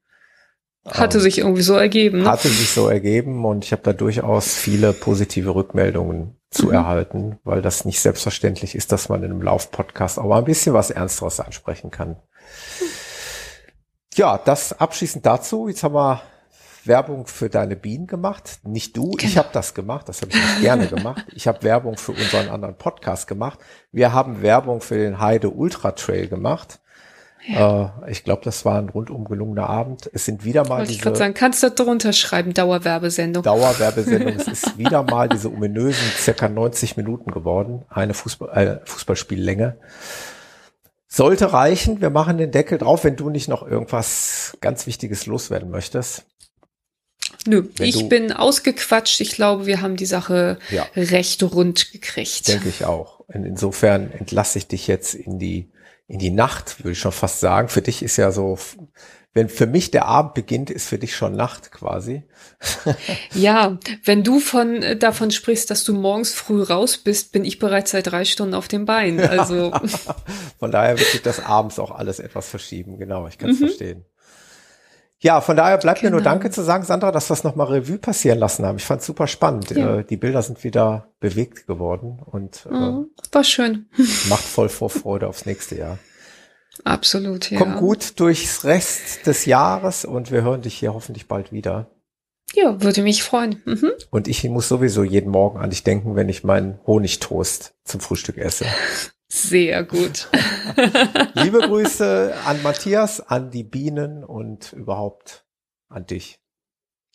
Hatte ähm, sich irgendwie so ergeben. Ne? Hatte sich so ergeben und ich habe da durchaus viele positive Rückmeldungen zu mhm. erhalten, weil das nicht selbstverständlich ist, dass man in einem Lauf-Podcast auch mal ein bisschen was Ernsteres ansprechen kann. Ja, das abschließend dazu. Jetzt haben wir Werbung für deine Bienen gemacht. Nicht du, genau. ich habe das gemacht, das habe ich nicht gerne gemacht. Ich habe Werbung für unseren anderen Podcast gemacht. Wir haben Werbung für den Heide Ultra Trail gemacht. Ja. Äh, ich glaube, das war ein rundum gelungener Abend. Es sind wieder mal Wollte diese. Ich sagen, kannst du drunter schreiben, Dauerwerbesendung. Dauerwerbesendung. es ist wieder mal diese ominösen circa 90 Minuten geworden. Eine Fußball, äh, Fußballspiellänge. Sollte reichen. Wir machen den Deckel drauf, wenn du nicht noch irgendwas ganz Wichtiges loswerden möchtest. Nö, wenn ich bin ausgequatscht. Ich glaube, wir haben die Sache ja. recht rund gekriegt. Denke ich auch. Insofern entlasse ich dich jetzt in die in die Nacht, würde ich schon fast sagen. Für dich ist ja so, wenn für mich der Abend beginnt, ist für dich schon Nacht quasi. ja, wenn du von äh, davon sprichst, dass du morgens früh raus bist, bin ich bereits seit drei Stunden auf dem Bein. Also von daher wird sich das abends auch alles etwas verschieben. Genau, ich kann es mhm. verstehen. Ja, von daher bleibt genau. mir nur. Danke zu sagen, Sandra, dass wir es nochmal Revue passieren lassen haben. Ich fand es super spannend. Ja. Äh, die Bilder sind wieder bewegt geworden und äh, mhm, war schön. macht voll Vorfreude aufs nächste Jahr. Absolut, ja. Komm gut durchs Rest des Jahres und wir hören dich hier hoffentlich bald wieder. Ja, würde mich freuen. Mhm. Und ich muss sowieso jeden Morgen an dich denken, wenn ich meinen Honigtoast zum Frühstück esse. Sehr gut. Liebe Grüße an Matthias, an die Bienen und überhaupt an dich.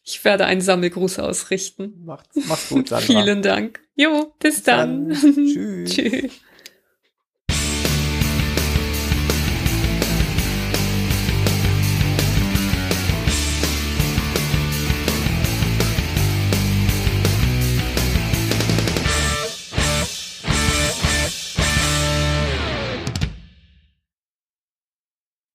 Ich werde einen Sammelgruß ausrichten. Macht's, mach's gut, Sandra. Vielen Dank. Jo, bis, bis dann. dann. Tschüss. Tschüss.